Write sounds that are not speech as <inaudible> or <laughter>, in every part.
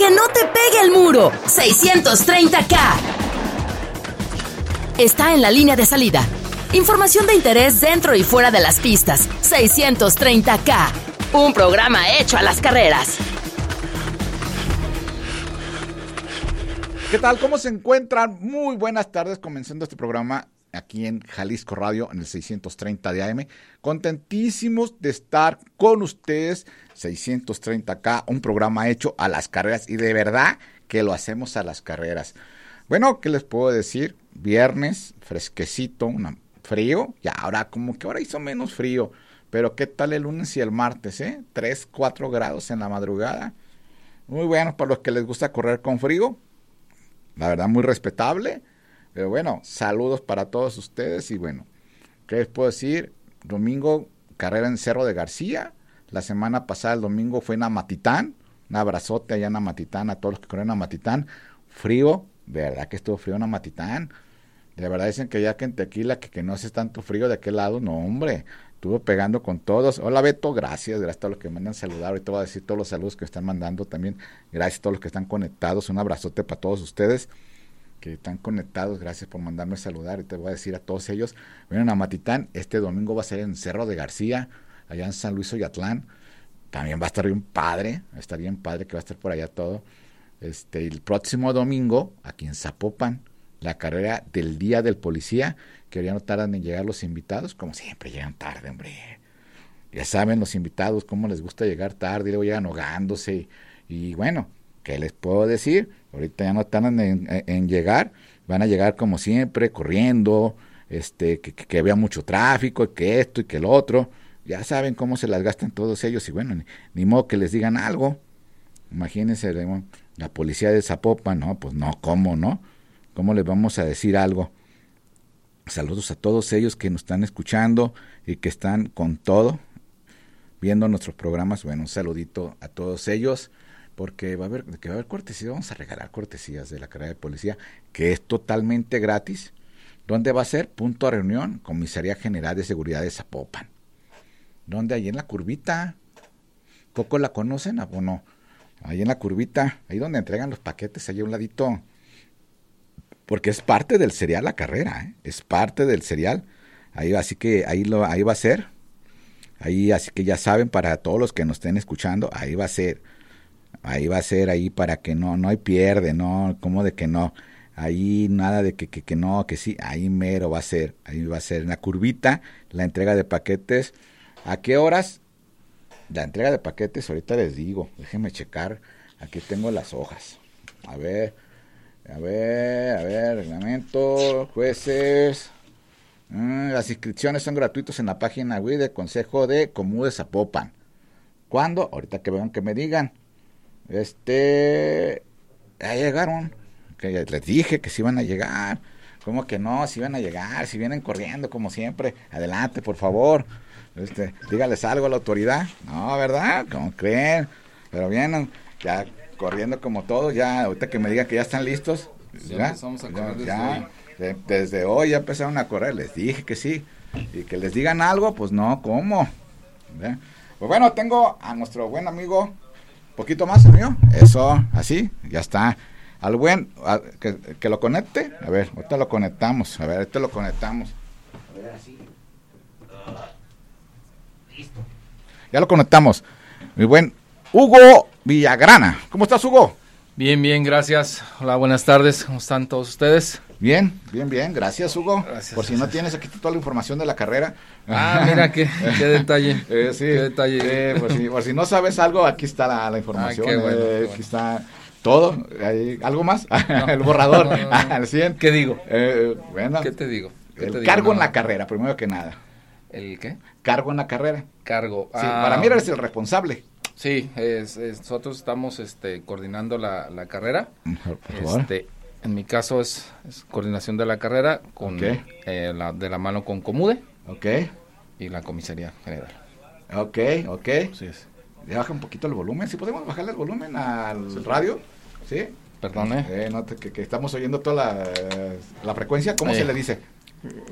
que no te pegue el muro. 630K. Está en la línea de salida. Información de interés dentro y fuera de las pistas. 630K. Un programa hecho a las carreras. ¿Qué tal? ¿Cómo se encuentran? Muy buenas tardes, comenzando este programa aquí en Jalisco Radio en el 630 de AM. Contentísimos de estar con ustedes, 630K, un programa hecho a las carreras y de verdad que lo hacemos a las carreras. Bueno, ¿qué les puedo decir? Viernes, fresquecito, frío, y ahora como que ahora hizo menos frío, pero ¿qué tal el lunes y el martes, eh? 3, 4 grados en la madrugada. Muy bueno para los que les gusta correr con frío, la verdad muy respetable. Pero bueno, saludos para todos ustedes y bueno, ¿qué les puedo decir? Domingo, carrera en Cerro de García. La semana pasada, el domingo, fue en Amatitán. Un abrazote allá en Amatitán a todos los que corren en Amatitán. Frío, de verdad que estuvo frío en Amatitán. De verdad dicen que ya que en Tequila, que, que no hace tanto frío de aquel lado. No, hombre, estuvo pegando con todos. Hola Beto, gracias, gracias a todos los que mandan saludar. Ahorita voy a decir todos los saludos que están mandando también. Gracias a todos los que están conectados. Un abrazote para todos ustedes que están conectados. Gracias por mandarme saludar. Y te voy a decir a todos ellos. Vienen a Matitán. Este domingo va a ser en Cerro de García, allá en San Luis Oyatlán. También va a estar bien padre. Va estar bien padre que va a estar por allá todo. Este, el próximo domingo, aquí en Zapopan, la carrera del Día del Policía, que ya no tardan en llegar los invitados, como siempre llegan tarde, hombre. Ya saben los invitados cómo les gusta llegar tarde y luego llegan ahogándose. Y, bueno, ¿qué les puedo decir? Ahorita ya no tardan en, en llegar, van a llegar como siempre, corriendo, este, que, que, había mucho tráfico, que esto y que el otro. Ya saben cómo se las gastan todos ellos y bueno, ni, modo que les digan algo. Imagínense, la policía de Zapopan, no, pues no, ¿cómo no? ¿Cómo les vamos a decir algo? Saludos a todos ellos que nos están escuchando y que están con todo, viendo nuestros programas. Bueno, un saludito a todos ellos, porque va a haber, que va a haber cortesías, vamos a regalar cortesías de la carrera de policía, que es totalmente gratis. ¿Dónde va a ser? Punto de reunión, Comisaría General de Seguridad de Zapopan. ¿Dónde? Ahí en la curvita. ¿Poco la conocen o no? Ahí en la curvita, ahí donde entregan los paquetes, ahí a un ladito porque es parte del serial la carrera, ¿eh? es parte del serial. Ahí, así que ahí, lo, ahí va a ser. Ahí, así que ya saben, para todos los que nos estén escuchando, ahí va a ser. Ahí va a ser, ahí para que no, no hay pierde, no, como de que no. Ahí nada de que, que, que no, que sí, ahí mero va a ser. Ahí va a ser en la curvita, la entrega de paquetes. ¿A qué horas? La entrega de paquetes, ahorita les digo, déjenme checar. Aquí tengo las hojas. A ver. A ver, a ver, reglamento, jueces. Mm, las inscripciones son gratuitas en la página web del Consejo de Comú de. ¿Cuándo? Ahorita que vean que me digan. Este. Ya llegaron. Que les dije que si iban a llegar. ¿Cómo que no? Si iban a llegar, si vienen corriendo como siempre. Adelante, por favor. Este, dígales algo a la autoridad. No, ¿verdad? ¿Cómo creen? Pero vienen, ya corriendo como todos, ya ahorita que me digan que ya están listos, ya, empezamos a correr desde, ya, hoy. De, desde hoy ya empezaron a correr, les dije que sí, y que les digan algo, pues no, ¿cómo? ¿Ve? Pues bueno, tengo a nuestro buen amigo, poquito más el mío, eso, así, ya está, al buen, a, que, que, lo conecte, a ver, ahorita lo conectamos, a ver, ahorita lo conectamos, a ver, así, listo, ya lo conectamos, mi buen Hugo Villagrana. ¿Cómo estás, Hugo? Bien, bien, gracias. Hola, buenas tardes. ¿Cómo están todos ustedes? Bien, bien, bien. Gracias, Hugo. Gracias, Por si gracias. no tienes aquí toda la información de la carrera. Ah, mira, qué, <laughs> qué detalle. Eh, sí, Qué detalle. eh, por, si, por, si, no sabes algo, aquí está la, la información. Ah, qué bueno, eh, qué aquí está todo. ¿Algo más? <laughs> El borrador. No, no, no. <laughs> Al 100. ¿Qué digo? Eh, bueno, ¿Qué te digo? ¿Qué el te digo? cargo No. en la carrera, primero que nada. ¿El qué? Cargo en la carrera. Cargo. Sí, Ah, para mí eres el responsable. Sí, es- es- nosotros estamos este, coordinando la, la carrera. Por favor. Este, en mi caso es, es coordinación de la carrera con Ok. eh, la, de la mano con Comude Ok, y la comisaría general. ok, ok. Así es. Ya baja un poquito el volumen. Si podemos bajarle el volumen al radio. ¿Sí? Perdón, ¿eh? Eh, no, te- que, que estamos oyendo toda la, la frecuencia. ¿Cómo Eh, se le dice?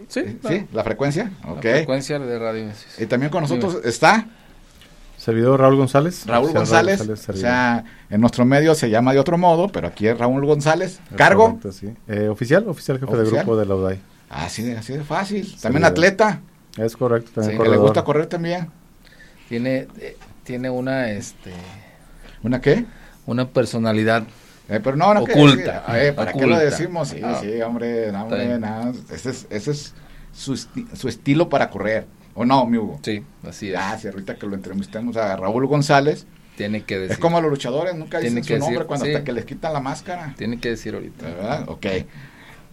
Sí, ¿Sí? ¿La frecuencia? La Ok. frecuencia de radio. sí, sí. Y también con nosotros está. Servidor Raúl González. Raúl Oficial González. o sea, en nuestro medio se llama de otro modo, pero aquí es Raúl González. ¿Cargo? correcto, sí. Eh, oficial, oficial jefe de ¿Oficial? grupo de la UDAI. Así de, así de fácil. También atleta, Es correcto, también Sí, que le gusta correr también. Tiene, eh, tiene una, este, ¿Una qué? una personalidad. Eh, pero no, no que Oculta, decir, eh, ¿Para qué lo decimos? Sí, Ah. sí, hombre, no, hombre, nada, Ese es, ese es su, esti- su estilo para correr. ¿O no, mi Hugo? Sí, así es. Ah, sí, ahorita que lo entrevistamos a Raúl González. Tiene que decir. Es como los luchadores, nunca Tiene dicen su que nombre decir, cuando sí. hasta que les quitan la máscara. Tiene que decir ahorita. ¿Verdad? Ok.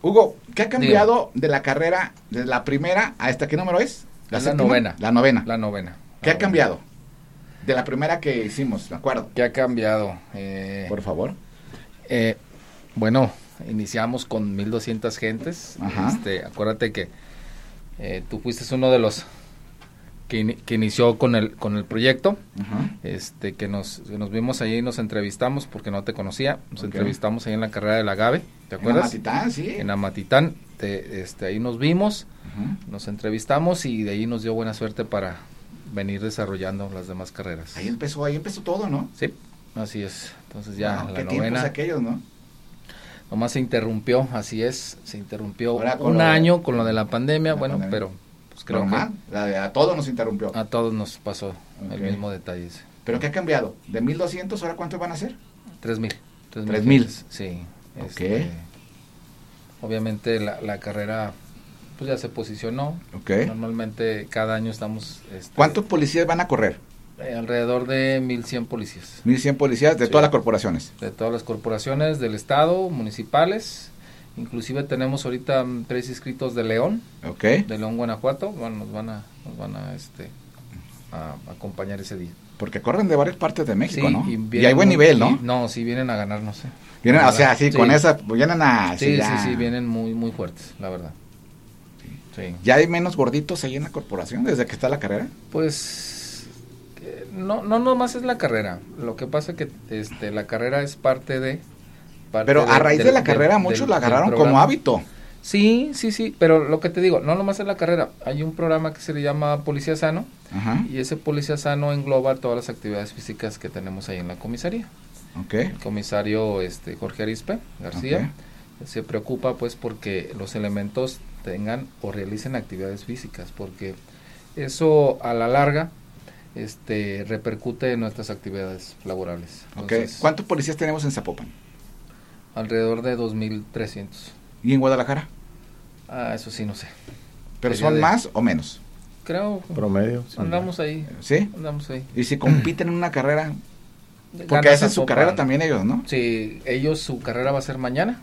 Hugo, ¿qué ha cambiado de la carrera, de la primera a esta? ¿Qué número es? La novena. La novena. La novena. ¿Qué ha La cambiado? De la primera que hicimos, me acuerdo. ¿Qué ha cambiado? Eh, Por favor. Eh, bueno, iniciamos con 1200 gentes. Ajá. Este, acuérdate que eh, tú fuiste uno de los que, ini- que inició con el con el proyecto. Ajá. Este, que nos, que nos vimos ahí y nos entrevistamos porque no te conocía. Nos entrevistamos ahí en la carrera del agave. ¿Te En acuerdas? Amatitán, sí. En Amatitán. Te- este, ahí nos vimos, Ajá. nos entrevistamos y de ahí nos dio buena suerte para venir desarrollando las demás carreras. Ahí empezó, ahí empezó todo, ¿no? Sí, así es. Entonces ya Wow, la qué novena aquellos, ¿no? nomás se interrumpió, así es, se interrumpió un de- año con lo de la pandemia, la bueno, pandemia. pero pues creo Normal. La de- a todos nos interrumpió. que a todos nos pasó el mismo detalle. ese. ¿Pero qué ha cambiado? ¿De 1200 ahora cuántos van a ser? Tres mil. Tres Tres mil. gentes, Sí. Ok. este, obviamente la, la carrera pues ya se posicionó. Ok. Normalmente cada año estamos... este, ¿Cuántos policías van a correr? Eh, alrededor de 1100 policías. 1100 policías de Sí. todas las corporaciones. de todas las corporaciones del estado, municipales. Inclusive tenemos ahorita mm, tres inscritos de León, Ok. de León, Guanajuato. Bueno, nos van a, nos van a, este, a acompañar ese día. Porque corren de varias partes de México, Sí, ¿no? Y, vienen hay buen nivel, ¿no? no, sí, vienen a ganarnos. eh. Vienen, o sea, sí, con esa, vienen a... Sí, sí, sí, vienen muy, muy fuertes, la verdad. Sí. ¿Ya hay menos gorditos ahí en la corporación desde que está la carrera? Pues no, no nomás es la carrera. Lo que pasa que este, la carrera es parte de. parte Pero a de- raíz de la carrera muchos la agarraron como hábito. Sí, sí, sí, pero lo que te digo, no nomás es la carrera. Hay un programa que se le llama Policía Sano Ajá. y ese Policía Sano engloba todas las actividades físicas que tenemos ahí en la comisaría. Ok. El comisario este, Jorge Arispe García se preocupa pues porque los elementos tengan o realicen actividades físicas porque eso a la larga este repercute en nuestras actividades laborales. ¿Cuántos policías tenemos en Zapopan? Alrededor de 2.300. ¿Y en Guadalajara? Ah, eso sí, no sé. ¿Pero Sería son de- más o menos? Creo Promedio. sí. andamos ahí, ¿Sí? andamos ahí. Y si compiten en una carrera, porque Gana hacen su Zapopan. carrera también ellos, ¿no? Sí, ellos su carrera va a ser mañana.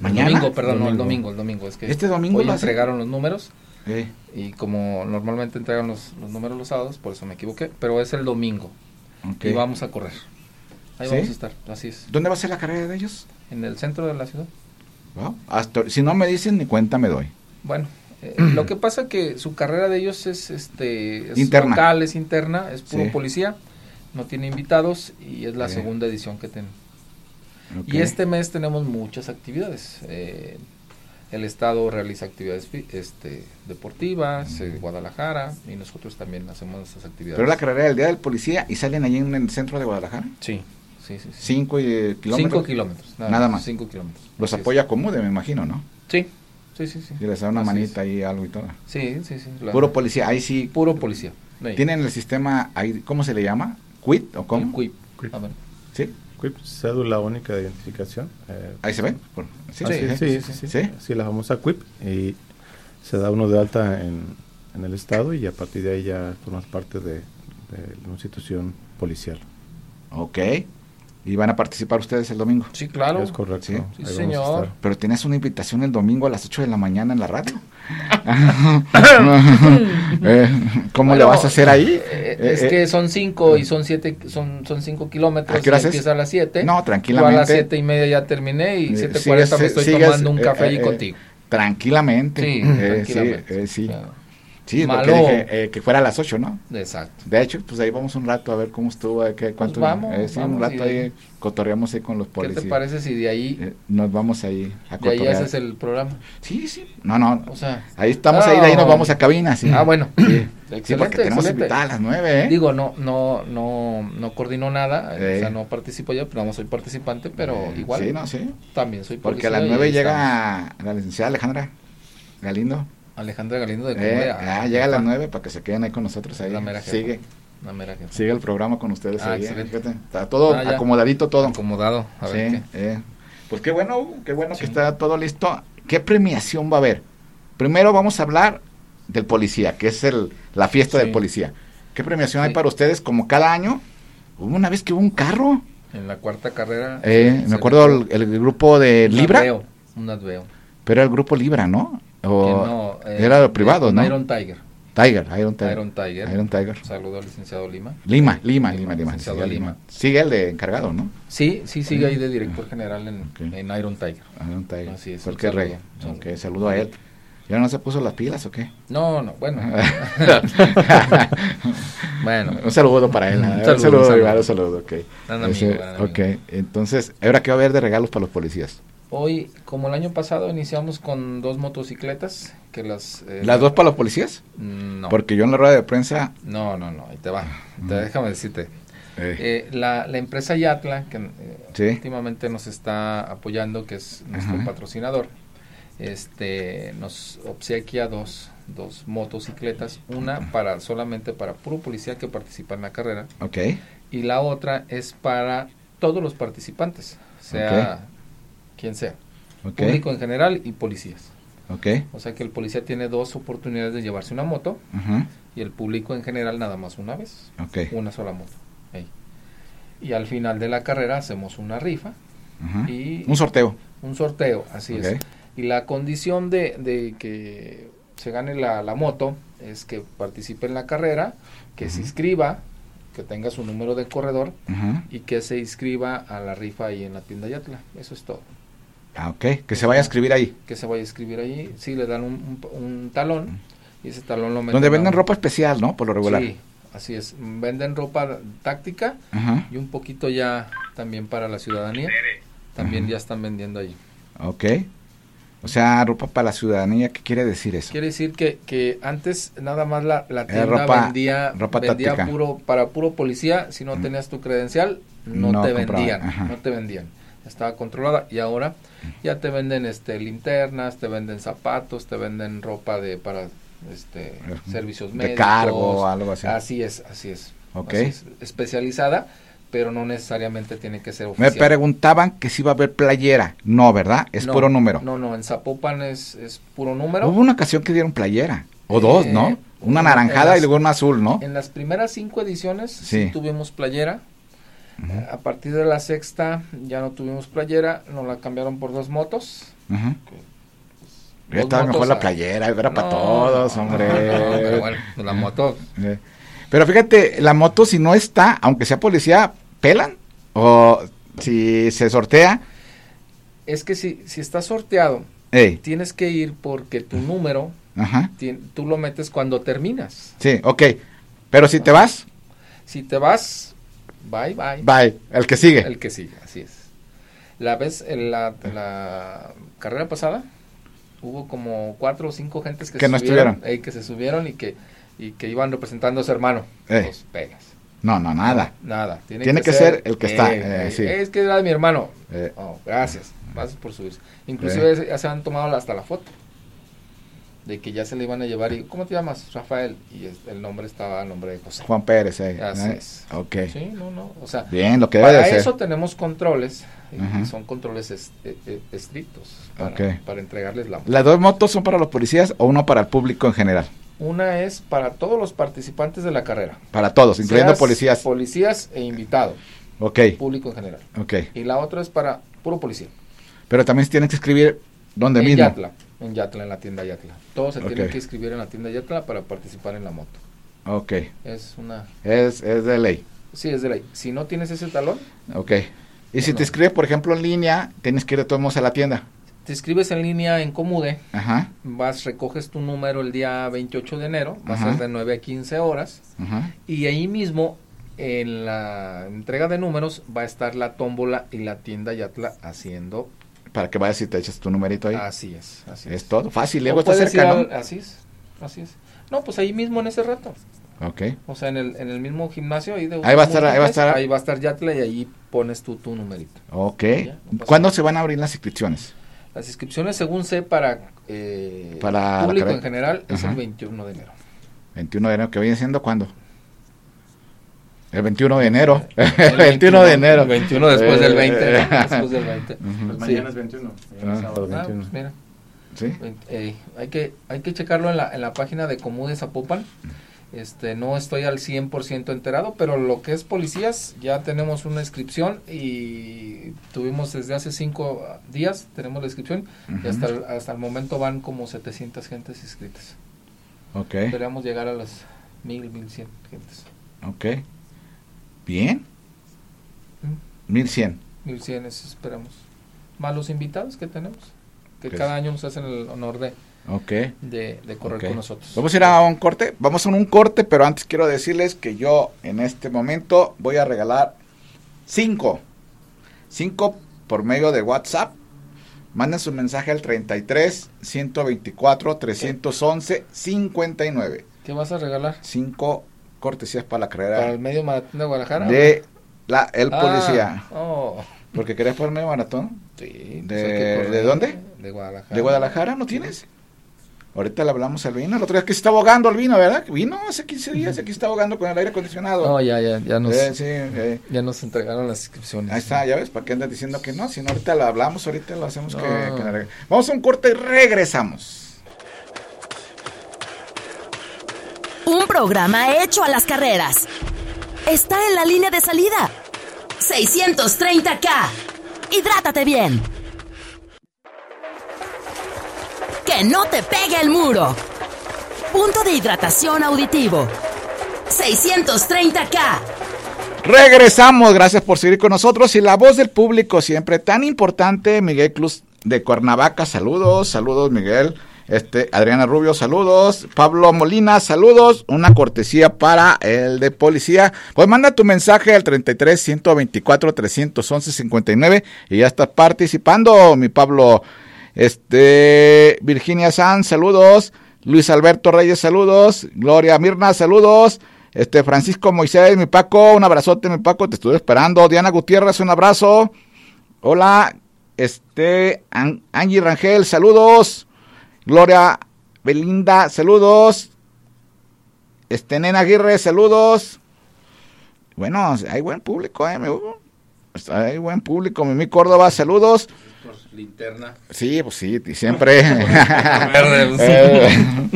¿Mañana? El domingo, perdón, no, el Domingo. el domingo. Es que ¿Este domingo hoy lo entregaron los números Sí. y como normalmente entregan los, los números los sábados, por eso me equivoqué, pero es el domingo y vamos a correr. Ahí ¿Sí? vamos a estar, así es. ¿Dónde va a ser la carrera de ellos? En el centro de la ciudad. Wow. Hasta, si no me dicen, ni cuenta me doy. Bueno, eh, <clears throat> lo que pasa que su carrera de ellos es este es Interna. local, es interna, es puro Sí. policía, no tiene invitados y es la segunda edición que tienen. Ok. Y este mes tenemos muchas actividades. Eh, el Estado realiza actividades fi- este, deportivas, eh, Guadalajara, y nosotros también hacemos esas actividades. Pero la carrera del Día del Policía y salen allí en el centro de Guadalajara. Sí, sí, sí. sí. Cinco y- kilómetros. Cinco kilómetros. Nada más. Cinco kilómetros. Los es. apoya Comude, me imagino, ¿no? Sí, sí, sí. sí. Y les da una Así manita es. ahí, algo y todo. Sí, sí, sí. la- Puro policía, ahí sí. puro policía. Ahí. ¿Tienen el sistema ahí, cómo se le llama? ¿Quit o cómo? CUIP. Quip. A ver. Cédula única de identificación. eh, Ahí se ve. Por- ¿Sí? Sí, ¿Sí? sí, sí, sí, ¿Sí? La famosa QUIP. Y se da uno de alta en, en el Estado y a partir de ahí ya formas parte de, de una institución policial. Ok. ¿Y van a participar ustedes el domingo? Sí, claro. Es correcto. Sí. ahí Sí, señor. Pero tienes una invitación el domingo a las 8 de la mañana en la radio. <laughs> Eh, ¿Cómo le Bueno, vas a hacer ahí? eh, es eh, que son cinco y son siete, son, son cinco kilómetros. ¿A qué hora empieza a las siete. No, Yo a tranquilamente. las siete y media ya terminé y Eh, siete sigues- cuarenta me estoy sigues, tomando un café eh, allí eh, contigo. Tranquilamente. Sí, Eh, tranquilamente. Sí, eh, sí. Claro. Sí, porque malo. dije eh, que fuera a las 8, ¿no? Exacto. De hecho, pues ahí vamos un rato a ver cómo estuvo, a qué, cuánto, vamos, eh, sí, un rato ahí cotorreamos ahí con los ¿Qué policías. te parece si de ahí, Eh, nos vamos ahí a de ahí cotorrear. haces el programa? Sí, sí. No, no. O sea, Ahí estamos, ahí de ahí nos No. vamos a cabina, sí. ah, bueno. Sí, <clears throat> sí porque tenemos invitada a las 9, ¿eh? Digo, no, no, no, no coordino nada, Eh. o sea, no participo ya, pero no soy participante, pero Eh, igual Sí, no, sí. también soy Porque a las y 9 ahí llega la licenciada Alejandra Galindo. Alejandra Galindo de Eh, ah, llega a las 9 para que se queden ahí con nosotros. Ahí. La mera. Sigue, Una mera sigue el programa con ustedes. Ah, ahí, eh, fíjate. Está todo Ah, acomodadito, todo. Acomodado, a ver Sí, qué. eh. Pues qué bueno, qué bueno Sí. que está todo listo. ¿Qué premiación va a haber? Primero vamos a hablar del policía, que es el, la fiesta Sí. del policía. ¿Qué premiación hay para ustedes? Como cada año, hubo una vez que hubo un carro. En la cuarta carrera. Eh, me acuerdo el, el grupo de Libra, Un adveo. pero era el grupo Libra, ¿no? O no, eh, era privado, ¿no? Iron Tiger. Tiger, Iron Tiger. Iron Tiger. Iron Tiger. Saludo al licenciado Lima. Lima, Lima, Lima, Lima. licenciado sigue, Lima. Lima. Sigue el de encargado, ¿no? Sí, sí, sigue ahí de director general en, Iron Tiger. Iron Tiger. Así es, Fue el un que saludo, rey. un Ok, saludo a él. ¿Ya no se puso las pilas o qué? No, no, bueno. <laughs> bueno. un saludo para él. Un Un saludo, saludo, un saludo, un saludo. un saludo, Ese- amigo. ok, entonces, ¿ahora qué va a haber de regalos para los policías? Hoy, como el año pasado, iniciamos con dos motocicletas que las... eh, ¿Las dos para los policías? Mm, No, Porque yo en la rueda de prensa... no, no, no, ahí te va. Te- déjame decirte. eh, Eh, la, la empresa Yatla, que Sí. últimamente nos está apoyando, que es nuestro Ajá. patrocinador, este, nos obsequia dos, dos motocicletas, una para solamente para puro policía que participa en la carrera ok, y la otra es para todos los participantes, sea quien sea, público en general y policías. ok. O sea que el policía tiene dos oportunidades de llevarse una moto y el público en general nada más una vez, una sola moto. Ahí. Y al final de la carrera hacemos una rifa y Un sorteo. un sorteo, así es. Y la condición de, de que se gane la, la moto es que participe en la carrera, que se inscriba, que tenga su número de corredor Ajá. y que se inscriba a la rifa ahí en la tienda Yatla. Eso es todo. Ah, ok, que se vaya a escribir ahí. Que se vaya a inscribir ahí, sí, le dan un, un- un talón y ese talón lo meten Donde venden ropa especial, ¿no? Por lo regular. Sí, así es. Venden ropa táctica y un poquito ya también para la ciudadanía. También ya están vendiendo ahí. ok. O sea, ropa para la ciudadanía, ¿qué quiere decir eso? Quiere decir que, que antes nada más la, la tienda ropa- vendía, ropa vendía puro para puro policía, si no Mm. tenías tu credencial no, No te vendían, no te vendían. Estaba controlada y ahora ya te venden este linternas, te venden zapatos, te venden ropa de para este servicios De médicos. cargo, algo así. Así es, así es. Ok. Así es, especializada, pero no necesariamente tiene que ser Me oficial. preguntaban que si iba a haber playera. No, ¿verdad? Es No, puro número. No, no, en Zapopan es, es puro número. Hubo una ocasión que dieron playera. O Eh, dos, ¿no? Una naranjada las- y luego una azul, ¿no? En las primeras cinco ediciones Sí. sí tuvimos playera. A partir de la sexta ya no tuvimos playera, nos la cambiaron por dos motos. ujú. Ya Dos estaba mejor la playera, era para todos, hombre. no, pero bueno, la moto. Eh, Pero fíjate, la moto si no está, aunque sea policía, ¿pelan? O si se sortea, Es que si, si está sorteado, ey, tienes que ir porque tu número ajá, tú lo metes cuando terminas. sí, ok. Pero si te vas, Si te vas, bye bye. bye, el que sigue. El que sigue, así es. La vez, en la, la carrera pasada, hubo como cuatro o cinco gentes que, Que se no subieron, estuvieron. eh, que se subieron y que, y que iban representando a su hermano. Eh. Pues pegas. No, no, nada. Nada. Tiene que ser el que está, eh, sí. Es que era de mi hermano. Eh. Oh, gracias. Gracias por subirse. Inclusive ya se han tomado hasta la foto. De que ya se le iban a llevar y, ¿cómo te llamas? Rafael. Y es- el nombre estaba a nombre de José. Juan Pérez, eh. Así es. Ok. Sí, no, no. O sea, Bien, lo que debe de para ser. eso tenemos controles. y son controles es- e- e- estrictos. Para, para entregarles la ¿Las dos motos son para los policías o uno para el público en general? Una es para todos los participantes de la carrera. Para todos, incluyendo Seas policías. Policías e invitados. Ok, Público en general. ok. Y la otra es para puro policía. Pero también tienen que escribir donde en mismo. Yatla. En Yatla, en la tienda Yatla. Todos se tienen Ok. que inscribir en la tienda Yatla para participar en la moto. Ok, Es una... es, es de ley. Sí, es de ley. Si no tienes ese talón, Ok. Y si No. te escribes, por ejemplo, en línea, tienes que ir de todos modos a la tienda. te inscribes en línea en Comude, Ajá, vas, recoges tu número el día 28 de enero, va Ajá. a ser de 9 a 15 horas, ajá. y ahí mismo, en la entrega de números, va a estar la tómbola y la tienda Yatla haciendo. Para que vayas y te eches tu numerito ahí. Así es, así es todo. Fácil, luego está cerca, ¿no? Así es, así es. No, pues ahí mismo en ese rato. Ok. O sea, en el, en el mismo gimnasio. Ahí, de Ahí va a estar- ahí va a estar- Ahí va a estar Yatla y ahí pones tú tu numerito. Ok. Ya, no ¿Cuándo nada. se van a abrir las inscripciones? Las inscripciones, según sé, para, eh, Para público en general es el 21 de enero. 21 de enero, que viene siendo cuándo? El 21 de enero. <laughs> El El 21 de enero. El 21 después del Eh, 20. ¿no? Después del 20. <laughs> Ujú. Pues Sí. mañana es 21. mañana es Ah. sábado Ah, 21. pues mira, ¿Sí? eh, hay, que, hay que checarlo en la, en la página de Comude Zapopan. Este, no estoy al 100% enterado, pero lo que es policías, ya tenemos una inscripción y tuvimos desde hace cinco días, tenemos la inscripción y Ujú. hasta el, hasta el momento van como 700 gentes inscritas. Ok, Esperamos llegar a las 1000, 1100 gentes. ok. Bien. ¿Mm? 1100. 1100 es, esperamos. Más los invitados que tenemos, que cada año nos hacen el honor de, Ok. de, de correr con nosotros. Vamos a ir a un corte. Vamos a un corte, pero antes quiero decirles que yo en este momento voy a regalar cinco. Cinco por medio de WhatsApp. Manden su mensaje al 33 124 311 59. ¿Qué vas a regalar? Cinco cortesías para la ¿Para carrera el medio maratón de Guadalajara? de la el Ah, policía. oh, Porque querías poner medio maratón. sí, pues ¿De- que de dónde? De Guadalajara. ¿De Guadalajara no tienes? Ahorita le hablamos al vino. El otro día que se está ahogando el vino, ¿verdad? Vino hace 15 días. Aquí está ahogando con el aire acondicionado. No, ya, ya, ya nos, Eh, sí, eh. ya nos entregaron las inscripciones. Ahí está, ya ves, ¿para qué andas diciendo que no? Si no, ahorita lo hablamos, ahorita lo hacemos que, No. que reg- Vamos a un corte y regresamos. Un programa hecho a las carreras. Está en la línea de salida. 630K. Hidrátate bien. Que no te pegue el muro. Punto de hidratación auditivo. 630K. Regresamos, gracias por seguir con nosotros. Y la voz del público siempre tan importante, Miguel Cruz de Cuernavaca, saludos, saludos Miguel. Este, Adriana Rubio, saludos. Pablo Molina, saludos. Una cortesía para el de policía. Pues manda tu mensaje al 33 124 311 59 y ya estás participando, mi Pablo. Este, Virginia Sanz, saludos. Luis Alberto Reyes, saludos. Gloria Mirna, saludos. Este, Francisco Moisés, mi Paco, un abrazote, mi Paco, te estuve esperando. Diana Gutiérrez, un abrazo. Hola, este, An- Angie Rangel, saludos. Gloria Belinda, saludos. Este, Nena Aguirre, saludos. Bueno, hay buen público, eh, me- hay buen público. Mimi Córdoba, saludos. Linterna. Sí, pues sí, y siempre. <laughs> Pues. <laughs> Eh,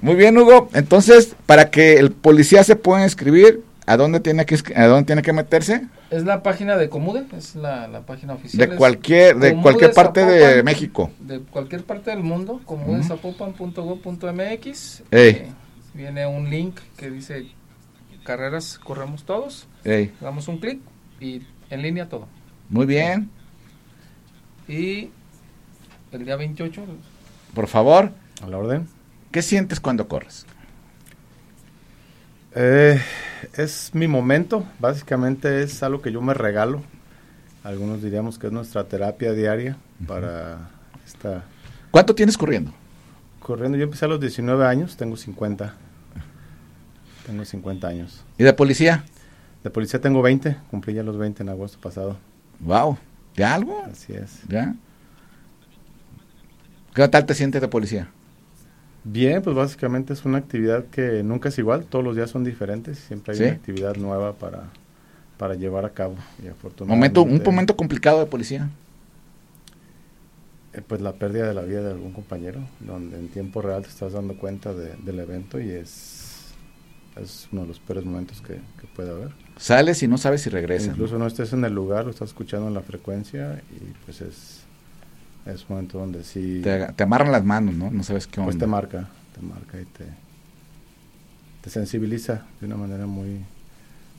Muy bien, Hugo. Entonces, para que el policía se pueda inscribir, ¿a dónde tiene que a dónde tiene que meterse? Es la página de Comude, es la, la página oficial. De cualquier de Comude cualquier parte de México. De cualquier parte del mundo, comudezapopan.go.mx. Ey. Eh, viene un link que dice carreras, corremos todos. Ey, Damos un clic y en línea todo. muy bien. Y el día 28, Por favor, A la orden. ¿qué sientes cuando corres? Eh, es mi momento, básicamente es algo que yo me regalo. Algunos diríamos que es nuestra terapia diaria para esta ¿Cuánto tienes corriendo? corriendo. Yo empecé a los 19 años, tengo 50. Tengo 50 años. ¿Y de policía? De policía tengo 20, cumplí ya los 20 en agosto pasado. Wow, ¿de algo? Así es. ¿Ya? ¿Qué tal te sientes de policía? Bien, pues básicamente es una actividad que nunca es igual, todos los días son diferentes, siempre hay Sí. una actividad nueva para, para llevar a cabo. Y Momento, un afortunadamente, momento complicado de policía. eh, pues la pérdida de la vida de algún compañero, donde en tiempo real te estás dando cuenta de- del evento y es, es uno de los peores momentos que, que puede haber. Sales y no sabes si regresas. Incluso no estés en el lugar, lo estás escuchando en la frecuencia y pues es, es un momento donde sí Te, te amarran las manos, ¿no? No sabes qué onda. pues te marca, te marca y te, te sensibiliza de una manera muy,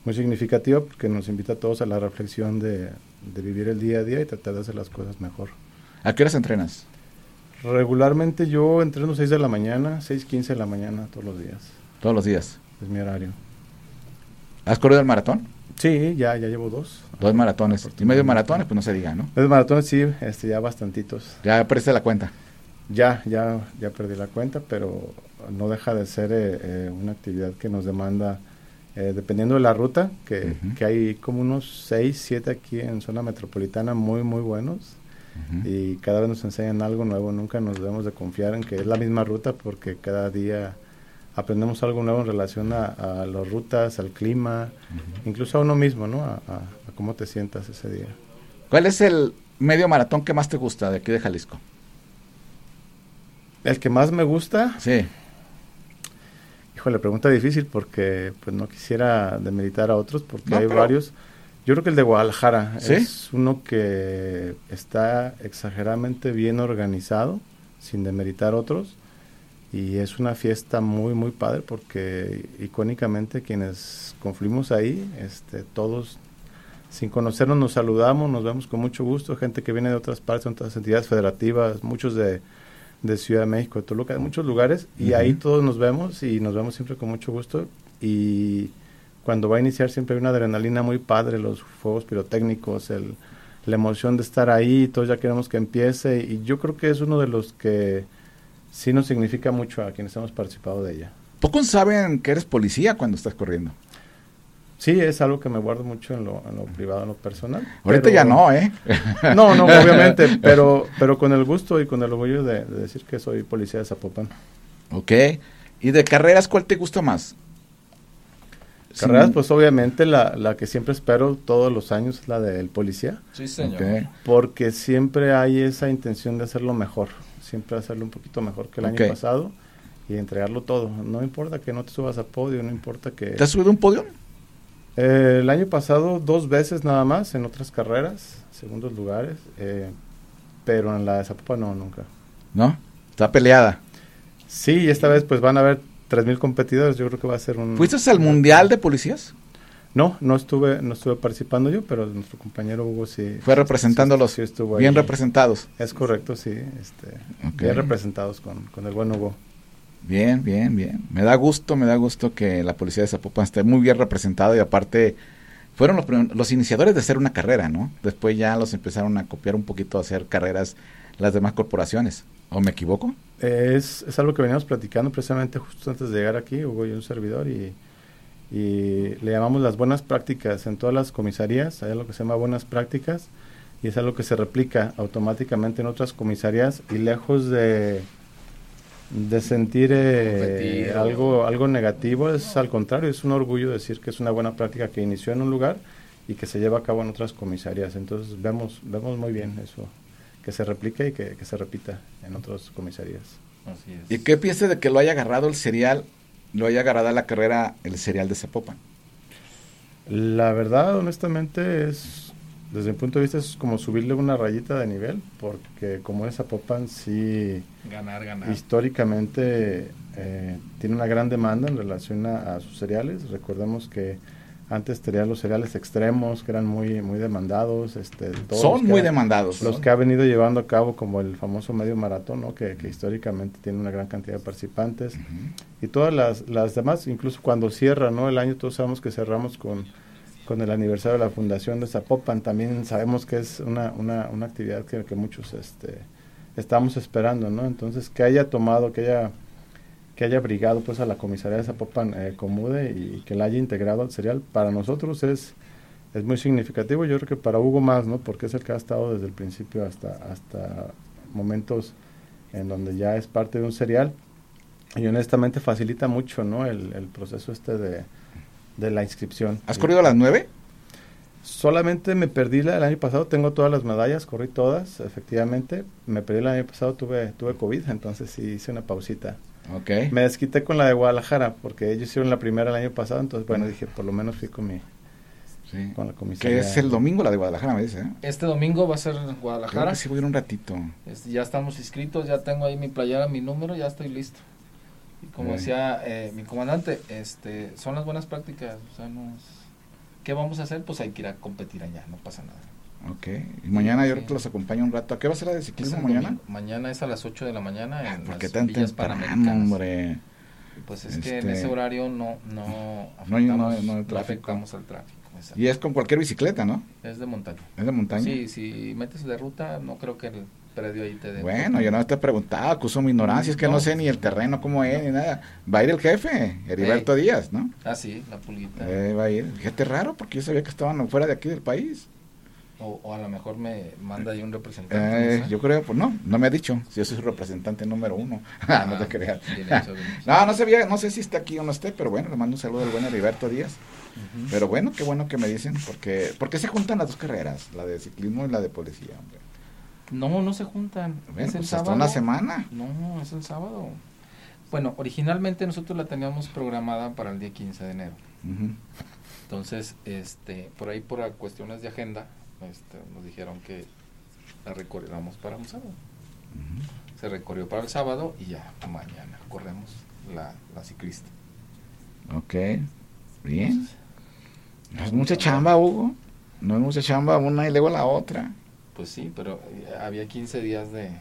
muy significativa porque nos invita a todos a la reflexión de, de vivir el día a día y tratar de hacer las cosas mejor ¿A qué horas entrenas? Regularmente yo entreno 6 de la mañana, 6.15 de la mañana todos los días. Todos los días. Es mi horario. ¿Has corrido el maratón? Sí, ya, ya llevo dos. Dos maratones. Y medio maratones, pues no se diga, ¿no? Medio maratones sí, este, ya bastantitos. Ya perdiste la cuenta. Ya, ya, ya perdí la cuenta, pero no deja de ser eh, eh, una actividad que nos demanda, eh, dependiendo de la ruta, que, que hay como unos 6, 7 aquí en zona metropolitana muy, muy buenos. Y cada vez nos enseñan algo nuevo, nunca nos debemos de confiar en que es la misma ruta porque cada día aprendemos algo nuevo en relación a, a las rutas, al clima, incluso a uno mismo, ¿no? A, a- a cómo te sientas ese día. ¿Cuál es el medio maratón que más te gusta de aquí de Jalisco? El que más me gusta, Sí. híjole, pregunta difícil porque pues no quisiera demeritar a otros porque No, hay pero- varios. Yo creo que el de Guadalajara ¿Sí? es uno que está exageradamente bien organizado, sin demeritar otros. Y es una fiesta muy, muy padre porque icónicamente quienes confluimos ahí, este, todos sin conocernos nos saludamos, nos vemos con mucho gusto, gente que viene de otras partes, de otras entidades federativas, muchos de, de Ciudad de México, de Toluca, de muchos lugares, y ahí todos nos vemos y nos vemos siempre con mucho gusto. Y cuando va a iniciar siempre hay una adrenalina muy padre, los fuegos pirotécnicos, el, la emoción de estar ahí, todos ya queremos que empiece, y yo creo que es uno de los que sí nos significa mucho a quienes hemos participado de ella. Pocos saben que eres policía cuando estás corriendo. Sí, es algo que me guardo mucho en lo, en lo privado, en lo personal. Ahorita pero- ya no, ¿eh? <laughs> No, no, obviamente, <laughs> pero, pero con el gusto y con el orgullo de, de decir que soy policía de Zapopan. Ok. ¿Y de carreras cuál te gusta más? Carreras, pues obviamente la, la que siempre espero todos los años es la del policía, Sí, señor. Porque siempre hay esa intención de hacerlo mejor, siempre hacerlo un poquito mejor que el año pasado y entregarlo todo. No importa que no te subas a podio, no importa que... ¿Te has subido un podio? Eh, el año pasado dos veces nada más en otras carreras, segundos lugares, eh, pero en la de Zapopan no, nunca. ¿No? Está peleada. Sí, y esta vez pues van a haber 3.000 competidores, yo creo que va a ser un... ¿Fuiste al Mundial de Policías? No, no estuve, no estuve participando yo, pero nuestro compañero Hugo sí. Fue representándolos. sí estuvo bien ahí. representados. Es correcto, sí, este, bien representados con, con el buen Hugo. Bien, bien, bien. Me da gusto, me da gusto que la policía de Zapopan esté muy bien representada y aparte fueron los, los iniciadores de hacer una carrera, ¿no? Después ya los empezaron a copiar un poquito a hacer carreras las demás corporaciones. ¿O me equivoco? Es, es algo que veníamos platicando precisamente justo antes de llegar aquí, Hugo y un servidor, y, y le llamamos las buenas prácticas en todas las comisarías, hay algo que se llama buenas prácticas, y es algo que se replica automáticamente en otras comisarías, y lejos de, de sentir eh, algo, algo negativo, es al contrario, es un orgullo decir que es una buena práctica que inició en un lugar y que se lleva a cabo en otras comisarías, entonces vemos, vemos muy bien eso, que se replique y que, que se repita en otras comisarías. Así es. ¿Y qué piensas de que lo haya agarrado el serial, lo haya agarrado a la carrera el serial de Zapopan? La verdad, honestamente, es, desde mi punto de vista, es como subirle una rayita de nivel, porque como es Zapopan, sí, Ganar, ganar. históricamente eh, tiene una gran demanda en relación a, a sus cereales. Recordemos que antes tenían los cereales extremos, que eran muy, muy demandados. Este, todos Son muy ha- demandados. Los ¿no? que ha venido llevando a cabo, como el famoso medio maratón, ¿no? que, que históricamente tiene una gran cantidad de participantes. Y todas las, las demás, incluso cuando cierra ¿no? el año, todos sabemos que cerramos con, con el aniversario de la fundación de Zapopan. También sabemos que es una, una, una actividad que, que muchos este, estamos esperando. ¿no? Entonces, que haya tomado, que haya que haya brigado pues a la comisaría de Zapopan eh, Comude y que la haya integrado al serial, para nosotros es, es muy significativo. Yo creo que para Hugo más, ¿no? Porque es el que ha estado desde el principio hasta, hasta momentos en donde ya es parte de un serial. Y honestamente facilita mucho, ¿no? El, el proceso este de, de la inscripción. ¿Has corrido a las nueve? Solamente me perdí la, el año pasado, tengo todas las medallas, corrí todas, efectivamente. Me perdí el año pasado, tuve, tuve COVID, entonces sí hice una pausita. Ok. Me desquité con la de Guadalajara, porque ellos hicieron la primera el año pasado, entonces bueno, dije, por lo menos fui con mi, Sí. con la comisaría. Que es el domingo la de Guadalajara, me dice. ¿eh? Este domingo va a ser en Creo Guadalajara. que sí voy a ir un ratito. Este, ya estamos inscritos, ya tengo ahí mi playera, mi número, ya estoy listo. Y como Bien. decía eh, mi comandante, este, son las buenas prácticas. O sea, no es- ¿Qué vamos a hacer? Pues hay que ir a competir allá, no pasa nada. Ok. Y mañana yo creo que los acompaño un rato. ¿A qué va a ser la de ciclismo mañana? Mañana es a las 8 de la mañana en ¿Por qué tan temprano, hombre? Pues es que en Este- ese horario no no afectamos, no hay- no hay no tráfico. afectamos al tráfico. exacto. Y es con cualquier bicicleta, ¿no? Es de montaña. Es de montaña. Sí, si metes de ruta, no creo que el predio ahí te dé. Bueno, yo no te he preguntado, acuso mi ignorancia, es que no. No. sé ni el terreno cómo es, ni nada. Va a ir el jefe, Heriberto Díaz, ¿no? Ah, sí, la pulguita. Eh, va a ir. Fíjate raro, porque yo sabía que estaban fuera de aquí del país. O, o a lo mejor me manda ahí un representante. Eh, no yo creo, pues no, no me ha dicho. Si yo soy su representante número uno. <laughs> Ah, no te creas. bien hecho. No, no sabía, no sé si está aquí o no esté, pero bueno, le mando un saludo al buen Heriberto Díaz. Pero bueno, qué bueno que me dicen, porque ¿por qué se juntan las dos carreras? La de ciclismo y la de policía, hombre. No, no se juntan. Bueno, es el pues hasta sábado. una semana. No, es el sábado. Bueno, originalmente nosotros la teníamos programada para el día 15 de enero. Entonces, este, por ahí por cuestiones de agenda, este, nos dijeron que la recorriéramos para un sábado. Se recorrió para el sábado y ya mañana corremos la, la ciclista. Ok, bien. No es mucha chamba, Hugo. No es mucha chamba una y luego la otra. Pues sí, pero eh, había 15 días de,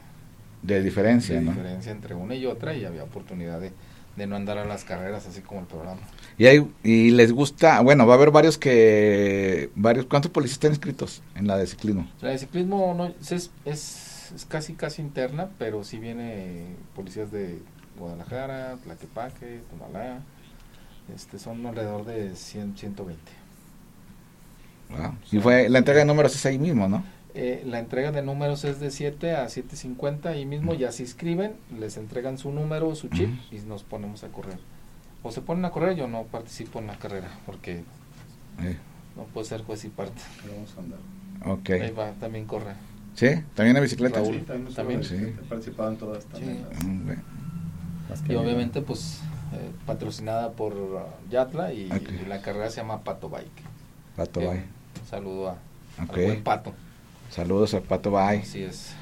De diferencia, de ¿no? diferencia entre una y otra y había oportunidad de, de no andar a las carreras así como el programa. Y, hay, y les gusta, bueno, va a haber varios que, varios, ¿cuántos policías están inscritos en la de ciclismo? La de ciclismo no, es, es, es casi casi interna, pero sí viene policías de Guadalajara, Tlaquepaque, Tonalá. Este, son alrededor de 100, 120. Wow. Y fue, la entrega de números es ahí mismo, ¿no? Eh, la entrega de números es de 7 a 7.50 y mismo ya se inscriben, les entregan su número, su chip y nos ponemos a correr. O se ponen a correr, yo no participo en la carrera porque Eh, no puedo ser juez y parte. Vamos a andar. ok. Ahí va, también corre. ¿Sí? ¿También en bicicleta? Raúl. Sí, también, También. Sí. He participado en todas también. Sí. las- Mm, Y obviamente pues eh, patrocinada por uh, Yatla y, la carrera se llama Pato Bike. Pato Eh, Bay. un saludo a, Ok. al buen Pato. Saludos al Pato Bay. Así es.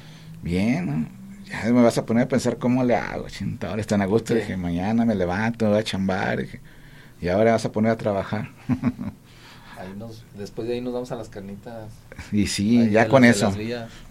Bien, ¿no? Ya me vas a poner a pensar cómo le hago, chinta. Ahora están a gusto. Dije, mañana me levanto, voy a chambar. Dije, y ahora vas a poner a trabajar. <laughs> Ahí nos, después de ahí nos vamos a las carnitas. y sí, Ahí ya con eso.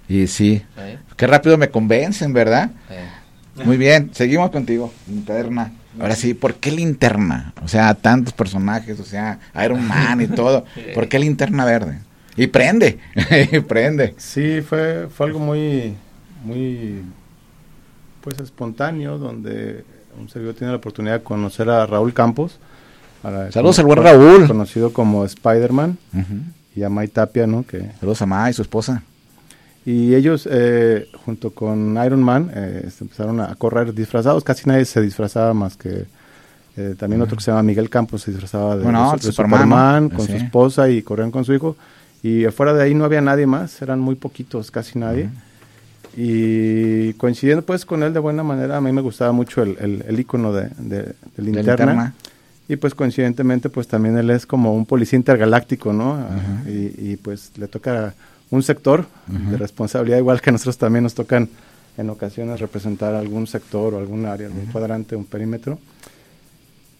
Y sí. ¿eh? Qué rápido me convencen, ¿verdad? Eh, Muy bien, seguimos contigo. Linterna. Ahora sí, ¿por qué linterna? O sea, tantos personajes, o sea, Iron Man y todo. <laughs> ¿Por qué linterna verde? Y prende, <laughs> y prende. Sí, fue, fue algo muy, muy, pues espontáneo, donde un servidor tiene la oportunidad de conocer a Raúl Campos. a Saludos al buen Raúl. Conocido como Spider-Man, y a May Tapia, ¿no? Que, Saludos a Ma y su esposa. y ellos, eh, junto con Iron Man, eh, se empezaron a correr disfrazados. Casi nadie se disfrazaba más que eh, también otro que se llama Miguel Campos se disfrazaba de, Bueno, de de Superman, con Sí. su esposa y corrían con su hijo. Y afuera de ahí no había nadie más, eran muy poquitos, casi nadie. Y coincidiendo pues con él de buena manera, a mí me gustaba mucho el, el, el icono de, de, de De linterna. Y pues coincidentemente pues también él es como un policía intergaláctico, ¿no? y, y, pues le toca un sector de responsabilidad, igual que a nosotros también nos tocan en ocasiones representar algún sector o algún área, algún cuadrante, un perímetro.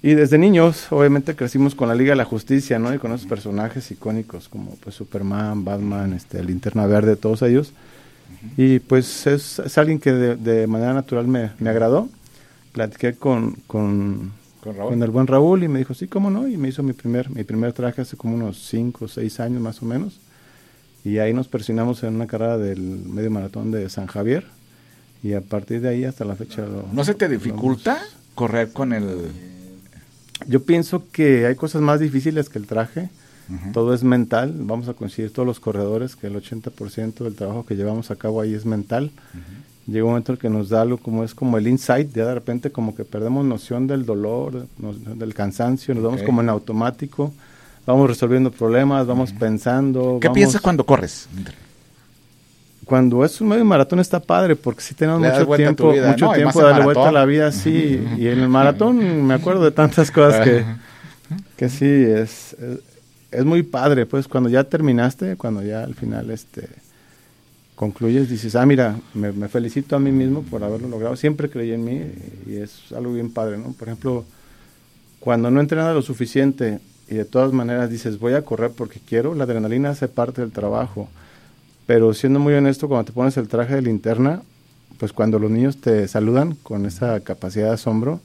Y desde niños, obviamente, crecimos con la Liga de la Justicia, ¿no? Y con esos personajes icónicos como pues Superman, Batman, este, Linterna Verde, todos ellos. Y pues es, es alguien que de, de manera natural me, me agradó. Platiqué con, con, Con Raúl. con el buen Raúl y me dijo, sí, cómo no, y me hizo mi primer, mi primer traje hace como unos 5 o 6 años más o menos. Y ahí nos persinamos en una carrera del medio maratón de San Javier. Y a partir de ahí hasta la fecha... lo- ¿No se te lo dificulta hemos- correr con el... Yo pienso que hay cosas más difíciles que el traje. Todo es mental. Vamos a coincidir todos los corredores que el 80% del trabajo que llevamos a cabo ahí es mental. Llega un momento en que nos da algo como es como el insight, ya de repente como que perdemos noción del dolor, nos- del cansancio, nos vamos como en automático, vamos resolviendo problemas, vamos pensando. ¿Qué vamos- piensas cuando corres? Cuando es un medio maratón está padre porque sí tenemos Le mucho tiempo, mucho ¿no? Tiempo darle vuelta a la vida, sí. y en el maratón me acuerdo de tantas cosas que, <laughs> que sí, es, es, es muy padre, pues cuando ya terminaste, cuando ya al final este concluyes, dices, ah, mira, me, me felicito a mí mismo por haberlo logrado, siempre creí en mí y es algo bien padre, ¿no? Por ejemplo, cuando no entrenas lo suficiente y de todas maneras dices, voy a correr porque quiero, la adrenalina hace parte del trabajo. Pero siendo muy honesto, cuando te pones el traje de linterna, pues cuando los niños te saludan con esa capacidad de asombro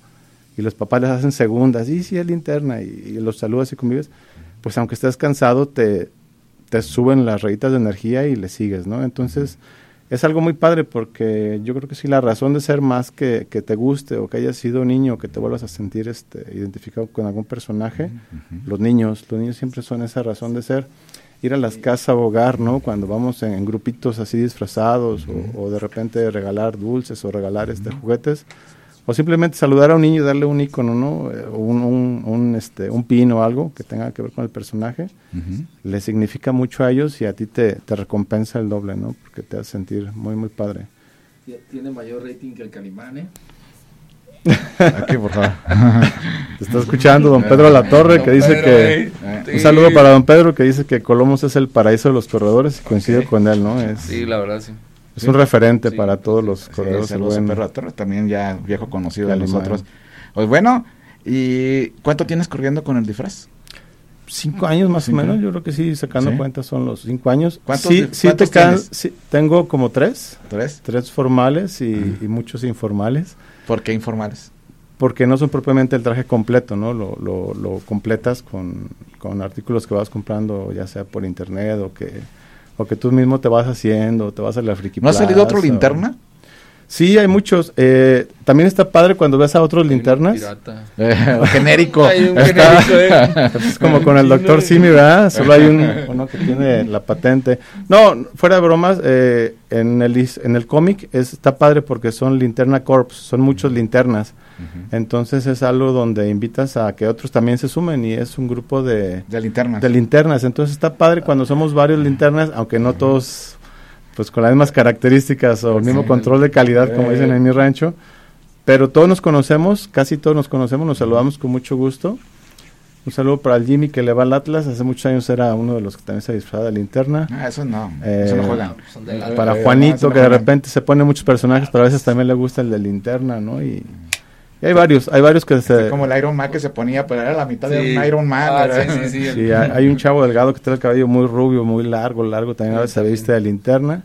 y los papás les hacen segundas, y sí, es linterna, y, los saludas y convives, pues aunque estés cansado, te, te suben las rayitas de energía y le sigues, ¿no? Entonces, es algo muy padre porque yo creo que sí, la razón de ser más que, que te guste o que hayas sido niño o que te vuelvas a sentir este, identificado con algún personaje, los niños, los niños siempre son esa razón de ser. Ir a las casas a hogar, ¿no? Cuando vamos en, grupitos así disfrazados o, de repente regalar dulces o regalar este juguetes o simplemente saludar a un niño y darle un icono, ¿no? Eh, un, un, un, este, un pin o algo que tenga que ver con el personaje, le significa mucho a ellos y a ti te, te, recompensa el doble, ¿no? Porque te hace sentir muy, muy padre. Tiene mayor rating que el Calimane. Aquí, por favor. Te está escuchando don Pedro La Torre que dice que... Un saludo para don Pedro que dice que Colomos es el paraíso de los corredores y coincide con él, ¿no? Es, sí, la verdad, sí. Es un referente para todos los corredores. Sí, también ya viejo conocido de nosotros. Pues bueno, ¿y cuánto tienes corriendo con el disfraz? Cinco años más o menos, yo creo que sí, sacando cuentas son los cinco años. ¿Cuántos, sí, sí te sí, tengo como tres. ¿Tres? Tres formales y, muchos informales. ¿Por qué informales? Porque no son propiamente el traje completo, ¿no? Lo, lo, lo completas con, con artículos que vas comprando, ya sea por internet o que o que tú mismo te vas haciendo, te vas a la friki ¿No ha salido otro linterna? Sí, hay muchos. Eh, también está padre cuando ves a otros linternas. genérico. <laughs> <laughs> es como con el doctor Simi, ¿verdad? Solo hay uno que tiene la patente. No, fuera de bromas, eh, en el, en el cómic está padre porque son linterna corps, son muchos linternas. Entonces es algo donde invitas a que otros también se sumen y es un grupo de, de linternas. De linternas. Entonces está padre cuando somos varios linternas, aunque no todos pues con las mismas características o el mismo control de calidad como dicen en mi rancho. Pero todos nos conocemos, casi todos nos conocemos, nos saludamos con mucho gusto. Un saludo para el Jimmy que le va al Atlas. Hace muchos años era uno de los que también se disfrazaba de linterna. Ah, eso no. eso no juega. Para Juanito, que de repente se pone muchos personajes, pero a veces también le gusta el de linterna, ¿no? Y hay varios, hay varios que se... Como el Iron Man que se ponía, pero era la mitad de un Iron Man. Ah, sí, sí, sí. hay, un chavo delgado que tiene el cabello muy rubio, muy largo, largo, también a veces se viste de linterna.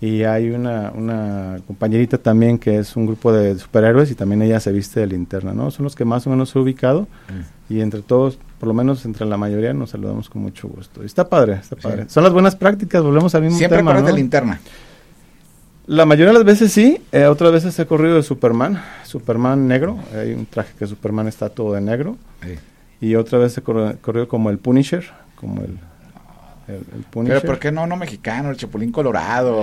Y hay una, una compañerita también que es un grupo de superhéroes y también ella se viste de linterna, ¿no? Son los que más o menos he ubicado y entre todos, por lo menos entre la mayoría, nos saludamos con mucho gusto. Y está padre, está padre. Son las buenas prácticas, volvemos al mismo Siempre tema, ¿no? de linterna. La mayoría de las veces sí, eh, otras veces he corrido de Superman, Superman negro, hay un traje que Superman está todo de negro, y otra vez he corrido, como el Punisher, como el, el, Punisher. Pero ¿por qué no no mexicano, el Chapulín Colorado?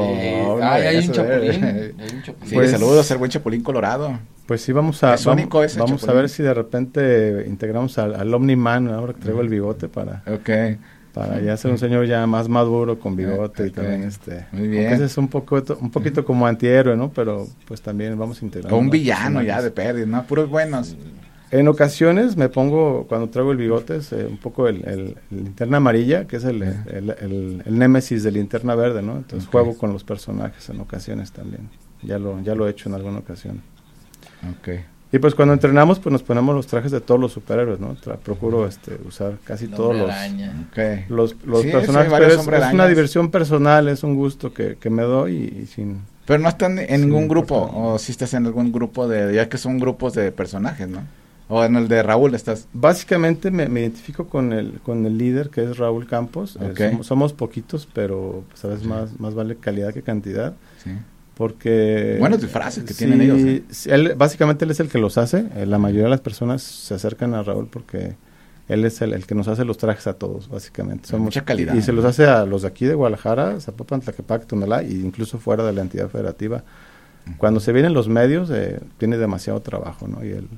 hay, un chapulín, Sí, pues, saludos al buen Chapulín Colorado. Pues sí, vamos a, vamos, vamos a ver si de repente integramos al, al Omni-Man, ahora que traigo el bigote para... Okay para ya ser un señor ya más maduro con bigote y también este muy bien. ese es un poco un poquito como antihéroe no pero pues también vamos a integrar un villano ya de pérdida no puros buenos. En ocasiones me pongo cuando traigo el bigote es, un poco el, el, linterna amarilla que es el, el, el, némesis de linterna verde no entonces juego con los personajes en ocasiones también. Ya lo ya lo he hecho en alguna ocasión. Okay y pues cuando entrenamos, pues nos ponemos los trajes de todos los superhéroes, ¿no? procuro este, usar casi todos los, los, los personajes. Pero es, una diversión personal, es un gusto que, que me doy y, sin... Pero no están en ningún grupo, o si estás en algún grupo de, ya que son grupos de personajes, ¿no? O en el de Raúl estás. Básicamente me, identifico con el con el líder que es Raúl Campos. Eh, somos, poquitos, pero sabes pues, más más vale calidad que cantidad. Sí porque... Buenos disfraces que tienen ellos. ¿eh? Él, básicamente él es el que los hace. Eh, la mayoría de las personas se acercan a Raúl porque él es el, que nos hace los trajes a todos, básicamente. Somos, mucha calidad. Y, se los hace a los de aquí de Guadalajara, Zapopan, Tlaquepaque, Tonalá, e incluso fuera de la entidad federativa. Cuando se vienen los medios, eh, tiene demasiado trabajo, ¿no? Y él,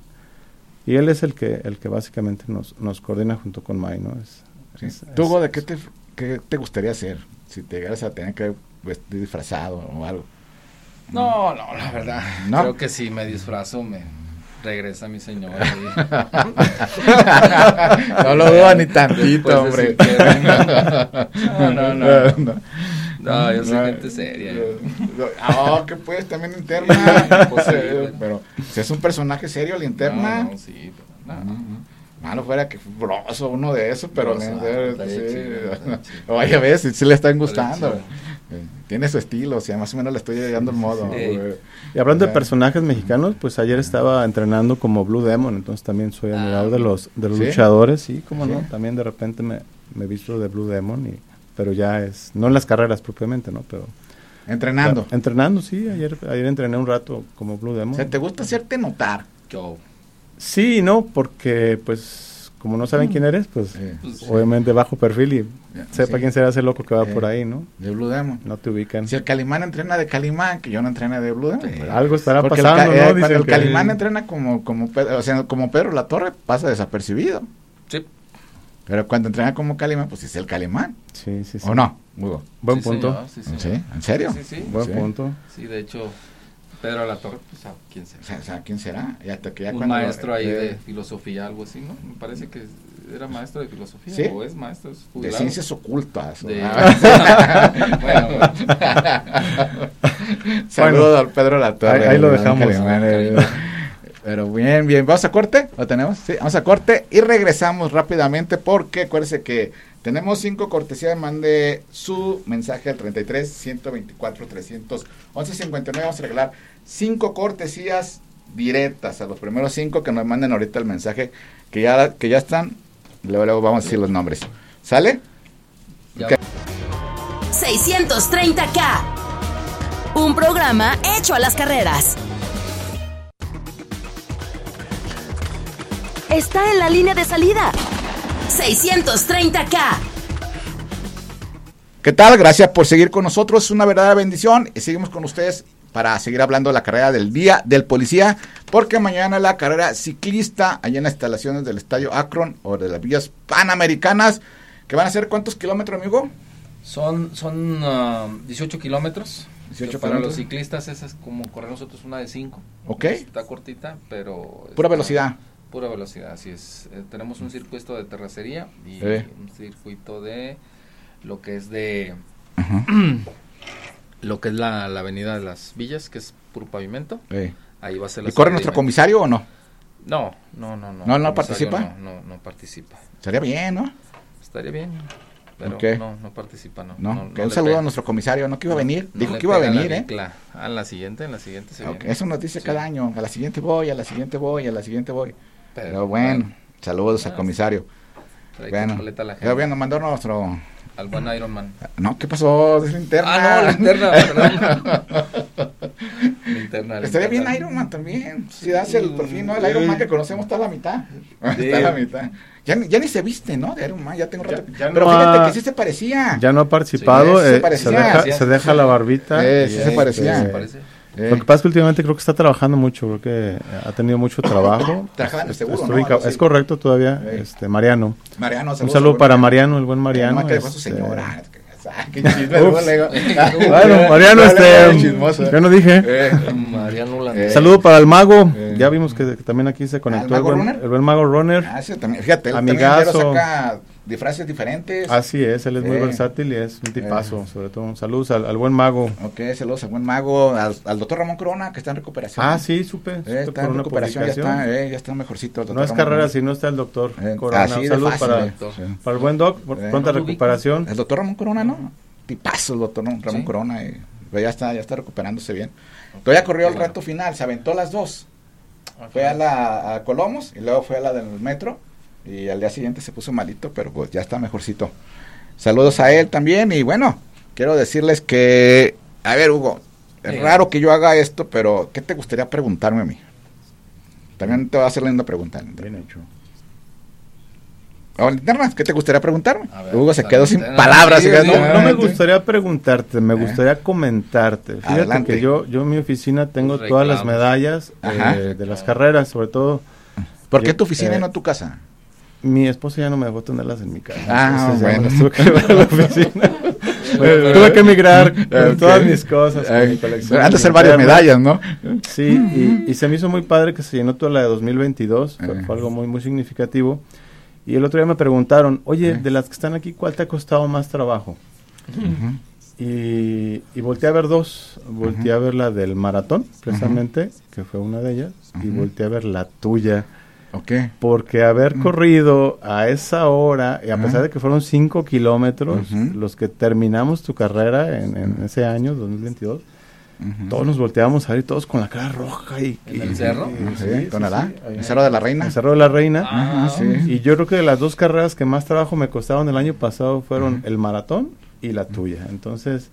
y él es el que, el que básicamente nos, nos coordina junto con May, ¿no? Es, ¿Tú, de qué te, qué te gustaría hacer si te llegaras a tener que vestir disfrazado o algo? No, no, la verdad. Creo que si me disfrazo me regresa mi señora. <laughs> no lo dudo ni tantito, hombre. <laughs> no, no, no. No, yo soy gente seria. Ah, que puedes también interna. Pues, <laughs> pero si es un personaje serio, linterna. No, sí, pero no. Malo fuera que broso uno de esos, pero. Vaya, a ver si, le están gustando. Tiene su estilo, o sea, más o menos le estoy dando el modo. Y hablando de personajes mexicanos, pues ayer estaba entrenando como Blue Demon, entonces también soy Ah, admirador de los, de los ¿Sí? luchadores, sí, como Sí. no, también de repente me, me he visto de Blue Demon, y, pero ya es, no en las carreras propiamente, ¿no? Pero Entrenando. pero entrenando, sí, ayer, ayer entrené un rato como Blue Demon. O sea, ¿te gusta hacerte notar? Yo. Sí, no, porque pues como no saben quién eres, pues Sí. Pues, obviamente bajo perfil y Ya, sepa sí. quién será ese loco que va Eh. por ahí, ¿no? De Blue Demon. No te ubican. Si el Calimán entrena de Calimán, que yo no entrene de Blue Demon. pues, Algo estará el, pasando, eh, ¿no? cuando Dicen el que- Calimán entrena como, como, Pedro, o sea, como Pedro La Torre, pasa desapercibido. Sí. Pero cuando entrena como Calimán, pues es el Calimán. Sí, sí, sí. ¿O no? Hugo? Buen Sí, punto. señor, sí, señor. ¿Sí? ¿En serio? Sí, sí. Buen Sí. punto. Sí, de hecho, Pedro La Torre, pues a quién sea. O sea, o sea, ¿quién será? Y hasta que ya Un cuando- maestro ahí eh, de filosofía, algo así, ¿no? Me parece que era maestro de filosofía. ¿Sí? O es maestro, es De ciencias ocultas. De- Ah. <laughs> bueno, <laughs> bueno. Saludos al Pedro La Torre. ahí- ahí lo dejamos. Pero bien, bien. ¿Vamos a corte? ¿Lo tenemos? Sí, vamos a corte y regresamos rápidamente porque acuérdese que tenemos cinco cortesías. Mande su mensaje al 33 124 311 59. Vamos a regalar cinco cortesías directas a los primeros cinco que nos manden ahorita el mensaje que ya, que ya están. Luego, luego vamos a decir los nombres. ¿Sale? Ya. Ok. 630K. Un programa hecho a las carreras. Está en la línea de salida. 630K. ¿Qué tal? Gracias por seguir con nosotros. Es una verdadera bendición. Y seguimos con ustedes para seguir hablando de la carrera del día del policía. Porque mañana la carrera ciclista allá en las instalaciones del estadio Akron o de las vías panamericanas. Que van a ser cuántos kilómetros, amigo? Son, son ah, 18 kilómetros. 18 Que para kilómetros. los ciclistas esa es como correr nosotros una de 5. Ok. Está cortita, pero... Pura está- velocidad. Pura velocidad, así es. Eh, tenemos un circuito de terracería y un circuito de lo que es de... Ajá. <clears throat> Lo que es la, la avenida de las villas, que es puro pavimento. Eh. Ahí va a ser la ¿Y corre nuestro comisario o no? No, no, no, no. ¿No, no participa? No, no, no participa. Sería bien, ¿no? Estaría bien, pero Ok. no, no participa, no. No. no- un saludo a nuestro comisario, ¿no? Que iba a venir. Dijo que iba a venir, ¿eh? en la siguiente, en la siguiente se Ok, viene. Eso nos dice Sí. cada año. A la siguiente voy, a la siguiente voy, a la siguiente voy. Pero, Pero bueno, saludos al Ah, comisario. Bueno, bien, nos mandó nuestro Al buen Iron Man. No, ¿qué pasó? Es linterna. Ah, no, linterna, <laughs> perdón. linterna, Estaría bien. Iron Man también. Si das el perfil, ¿no? El Iron Man que conocemos está a la mitad. Sí. <laughs> Está a la mitad. Ya, ni- ya ni se viste, ¿no? De Iron Man, ya tengo Ya- rato. ya Pero no fíjate ha- que sí se parecía. Ya no ha participado, Sí, eh, se, parecía. deja, Sí. se deja la barbita. Eh, sí se parecía. Eh, Lo que pasa es que últimamente creo que está trabajando mucho, creo que ha tenido mucho trabajo. <coughs> Trabajaba en el seguro, ¿no? Es correcto todavía, Sí. este Mariano. Mariano, Un saludos saludo al para Mariano, el buen Eh, Mariano. que dejó a su este, señora. <laughs> Qué. <laughs> Bueno, Mariano, <laughs> este, yo no dije. Eh, Mariano Eh. Saludo para el mago. Eh. Ya vimos que, que también aquí se conectó el mago buen, runner? el buen mago runner. ah, sí, también, fíjate, Amigazo. también ya saca disfraces diferentes. Así es, él es muy versátil y es un tipazo. Eh. Sobre todo, un saludo al, al buen mago. Ok, saludos al buen mago, al, al doctor Ramón Corona, que está en recuperación. Ah, sí, supe. Eh, está por en recuperación, ya está, eh, ya está mejorcito. el No doctor es Ramón carrera Corona. si no está el doctor Eh, Corona. así de Saludos fácil, para, doctor. Sí. para el buen doc, por Eh. pronta No recuperación. El doctor Ramón Corona, ¿no? Tipazo el doctor Ramón Sí. Corona. eh, pero ya está, ya está recuperándose bien. Todavía corrió el bueno. reto final, se aventó las dos. Ah, Fue a la a Colomos y luego fue a la del metro. Y al día siguiente se puso malito, pero pues ya está mejorcito. Saludos a él también. Y bueno, quiero decirles que, a ver, Hugo, es Sí. raro que yo haga esto, pero ¿qué te gustaría preguntarme a mí? También te voy a hacer la misma pregunta. Bien hecho. ¿qué te gustaría preguntarme? Ver, Hugo se quedó sin palabras. No, no me gustaría preguntarte, me Eh. gustaría comentarte. Fíjate Adelante. que yo, yo en mi oficina tengo Tus todas las medallas eh, de las carreras, sobre todo ¿Por qué tu oficina eh, y no tu casa? Mi esposa ya no me dejó tenerlas en mi casa. Ah, bueno. tuve que llevar a la oficina. <laughs> pero- tuve que emigrar con todas mis cosas. con mi colección Han de ser varias medallas, ¿no? Sí, y, y se me hizo muy padre que se llenó toda la de 2022, fue, Eh. fue algo muy, muy significativo. Y el otro día me preguntaron, oye, Eh. de las que están aquí, ¿cuál te ha costado más trabajo? Y, y volteé a ver dos, volteé a ver la del maratón, precisamente, que fue una de ellas, y volteé a ver la tuya. Ok. Porque haber Mm. corrido a esa hora, y a pesar de que fueron 5 kilómetros, los que terminamos tu carrera en, en ese año, 2022, Ujú. todos nos volteábamos a ver todos con la cara roja y... ¿En y- el cerro? y- Sí, sí, ¿con sí, ¿En Cerro de la Reina? En Cerro de la Reina. Ah, Ajá, sí. Y yo creo que de las dos carreras que más trabajo me costaron el año pasado fueron el maratón y la tuya. Entonces,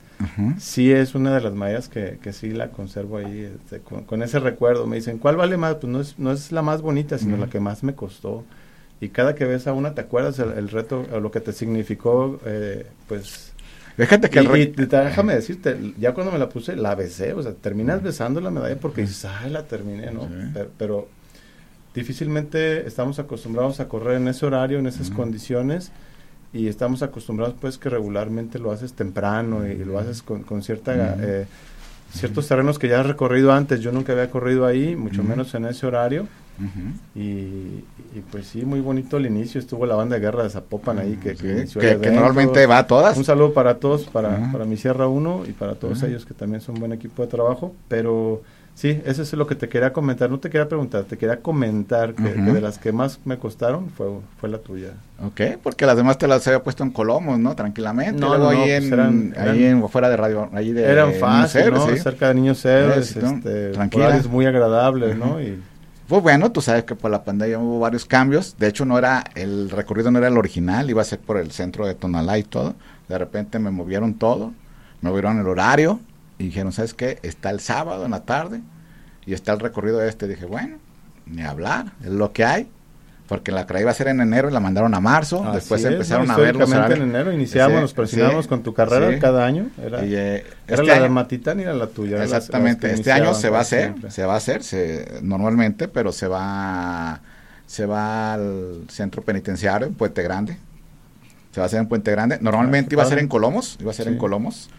Sí es una de las mallas que, que sí la conservo ahí este, con, con ese recuerdo. Me dicen, ¿cuál vale más? Pues no es, no es la más bonita, sino la que más me costó. Y cada que ves a una, ¿te acuerdas el, el reto o lo que te significó? Eh, pues... Fíjate que Y, el re- y te- déjame decirte, ya cuando me la puse, la besé. O sea, terminas besando la medalla porque dices, ay, la terminé, ¿no? Pero, pero difícilmente estamos acostumbrados a correr en ese horario, en esas condiciones y estamos acostumbrados pues que regularmente lo haces temprano y lo haces con, con cierta Ujú. eh, ciertos terrenos que ya has recorrido antes. Yo nunca había corrido ahí mucho menos en ese horario. Y, y, pues sí muy bonito el inicio. Estuvo la banda de guerra de Zapopan ahí que, que inició que- normalmente va a todas. un saludo para todos para, para mi Sierra 1 y para todos ellos que también son un buen equipo de trabajo. Pero Sí, eso es lo que te quería comentar. No te quería preguntar, te quería comentar que, de las que más me costaron fue, fue la tuya. Ok, porque las demás te las había puesto en Colomos, ¿no? Tranquilamente. No, Luego no, ahí, pues en, eran- ahí eran- en, fuera de radio, ahí de Eran Héroes, ¿no? sí. Cerca de Niños Héroes, Sí, este, tranquila. muy agradables, ¿no? Y Pues bueno, tú sabes que por la pandemia hubo varios cambios. De hecho, no era el recorrido no era el original, iba a ser por el centro de Tonalá y todo. De repente me movieron todo, me movieron el horario y dijeron, ¿sabes qué? Está el sábado en la tarde y está el recorrido este. Dije, bueno, ni hablar, es lo que hay. Porque la que iba a ser en enero y la mandaron a marzo. Así Después es, empezaron ¿no? a ver los Históricamente horarios. en enero iniciamos, Sí, nos presionamos sí, con tu carrera sí. cada año. Era, Y, eh, era este la de Matitán y era la tuya. las- Exactamente, las este año se va a hacer, siempre. se va a hacer, se, normalmente, pero se va, se va al centro penitenciario en Puente Grande, se va a hacer en Puente Grande, normalmente qué iba a ser en Colomos, iba a ser en. Colomos,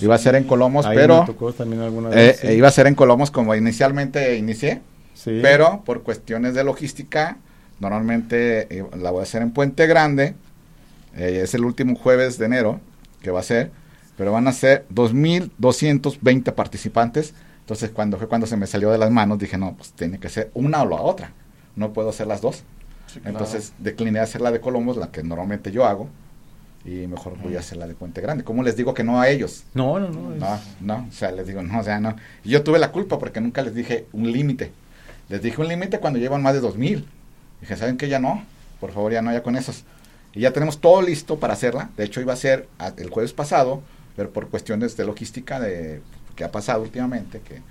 iba a ser en Colomos, Ahí pero me tocó también alguna eh, vez, sí. iba a ser en Colomos como inicialmente inicié, Sí. pero por cuestiones de logística, normalmente eh, la voy a hacer en Puente Grande, eh, es el último jueves de enero que va a ser, pero van a ser 2.220 participantes. Entonces, cuando fue cuando se me salió de las manos, dije, no, pues tiene que ser una o la otra. No puedo hacer las dos. Sí, claro. Entonces, decliné a hacer la de Colombos, la que normalmente yo hago, y mejor voy a hacer la de Puente Grande. ¿Cómo les digo que no a ellos? No, no, no. es- No, no, o sea, les digo, no, o sea, no. Y yo tuve la culpa porque nunca les dije un límite. Les dije un límite cuando llevan más de 2000. Dije, ¿saben qué? Ya no, por favor, ya no, ya con esos. Y ya tenemos todo listo para hacerla. De hecho, iba a ser el jueves pasado, pero por cuestiones de logística de que ha pasado últimamente, que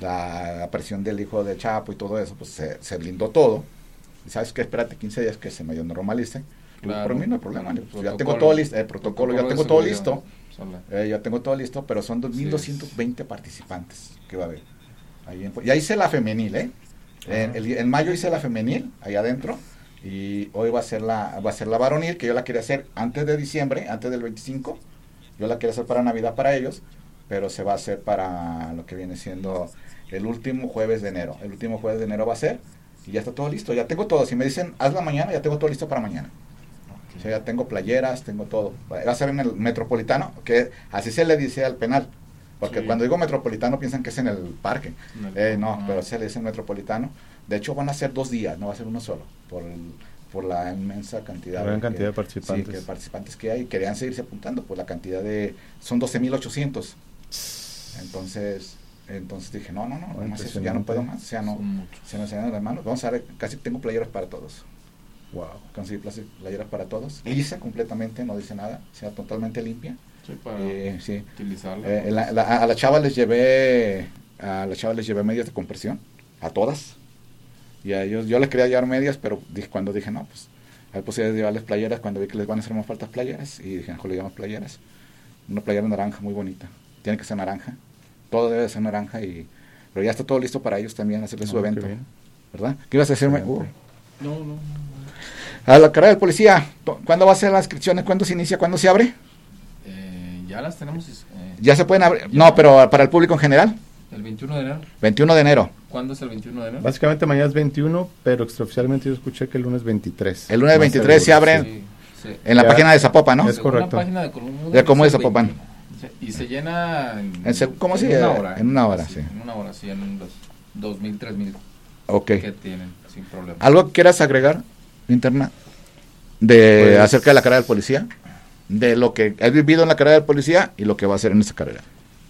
la aparición del hijo de Chapo y todo eso, pues se, se blindó todo. Y sabes qué, espérate 15 días que se medio normalice. Claro. Por mí no hay problema, ya tengo todo listo, el protocolo, ya tengo todo listo. Eh, ya tengo todo listo, pero son Así 2.220 participantes que va a haber. Ahí en- ya hice la femenil, ¿eh? En, el- en mayo hice la femenil, ahí adentro, y hoy va a ser la va a ser la varonil, que yo la quería hacer antes de diciembre, antes del 25. Yo la quería hacer para Navidad para ellos, pero se va a hacer para lo que viene siendo el último jueves de enero. El último jueves de enero va a ser, y ya está todo listo. Ya tengo todo. Si me dicen, hazla mañana, ya tengo todo listo para mañana. O sea, ya tengo playeras, tengo todo. Va a ser en el metropolitano, que así se le dice al penal. Porque Sí. cuando digo metropolitano piensan que es en el parque. En el- Eh, no, ah. pero se le dice metropolitano. De hecho, van a ser dos días, no va a ser uno solo. Por, el- por la inmensa cantidad, La gran que- cantidad de participantes. Sí, que participantes que hay. Querían seguirse apuntando, pues la cantidad de. Son 12.800. Entonces. Entonces dije, no, no, no, no más eso, ya no puedo más. O sea, no, se me salen las manos. Vamos a ver, casi tengo playeras para todos Wow. conseguí playeras para todos. Lisa completamente, no dice nada, sea totalmente limpia. Sí, para Eh, sí. utilizarla. Eh, la- la- a la chava les llevé, a la chava les llevé medias de compresión, a todas. Y a ellos, yo les quería llevar medias, pero dije, cuando dije, no, pues, hay posibilidad de llevarles playeras, cuando vi que les van a hacer más faltas playeras, y dije, mejor le llevamos playeras. Una playera naranja muy bonita, tiene que ser naranja, todo debe de ser naranja, y pero ya está todo listo para ellos también, hacerles su Ah, evento, bien. ¿verdad? ¿Qué ibas a decirme? Uh. No, no. A la carrera del policía, ¿cuándo va a ser las inscripciones? ¿Cuándo se inicia? ¿Cuándo se abre? Eh, ya las tenemos. eh, Ya se pueden abrir. No, pero para el público en general, El 21 de enero. 21 de enero. ¿Cuándo es el 21 de enero? Básicamente mañana es 21, pero extraoficialmente yo escuché que el lunes 23. El lunes Más 23 se seguro. abre Sí, sí. en la Ya. página de Zapopan, ¿no? Es correcto. La página de Colombo. De Zapopan. 21. Sí, Y se llena en, En seg- ¿cómo en sí? una hora. en una hora, Sí, sí. En una hora, sí, en unos 2.000, 3.000. Ok. que tienen sin problema. ¿Algo que quieras agregar, interna, de Pues- acerca de la carrera del policía? De lo que has vivido en la carrera del policía y lo que va a hacer en esta carrera.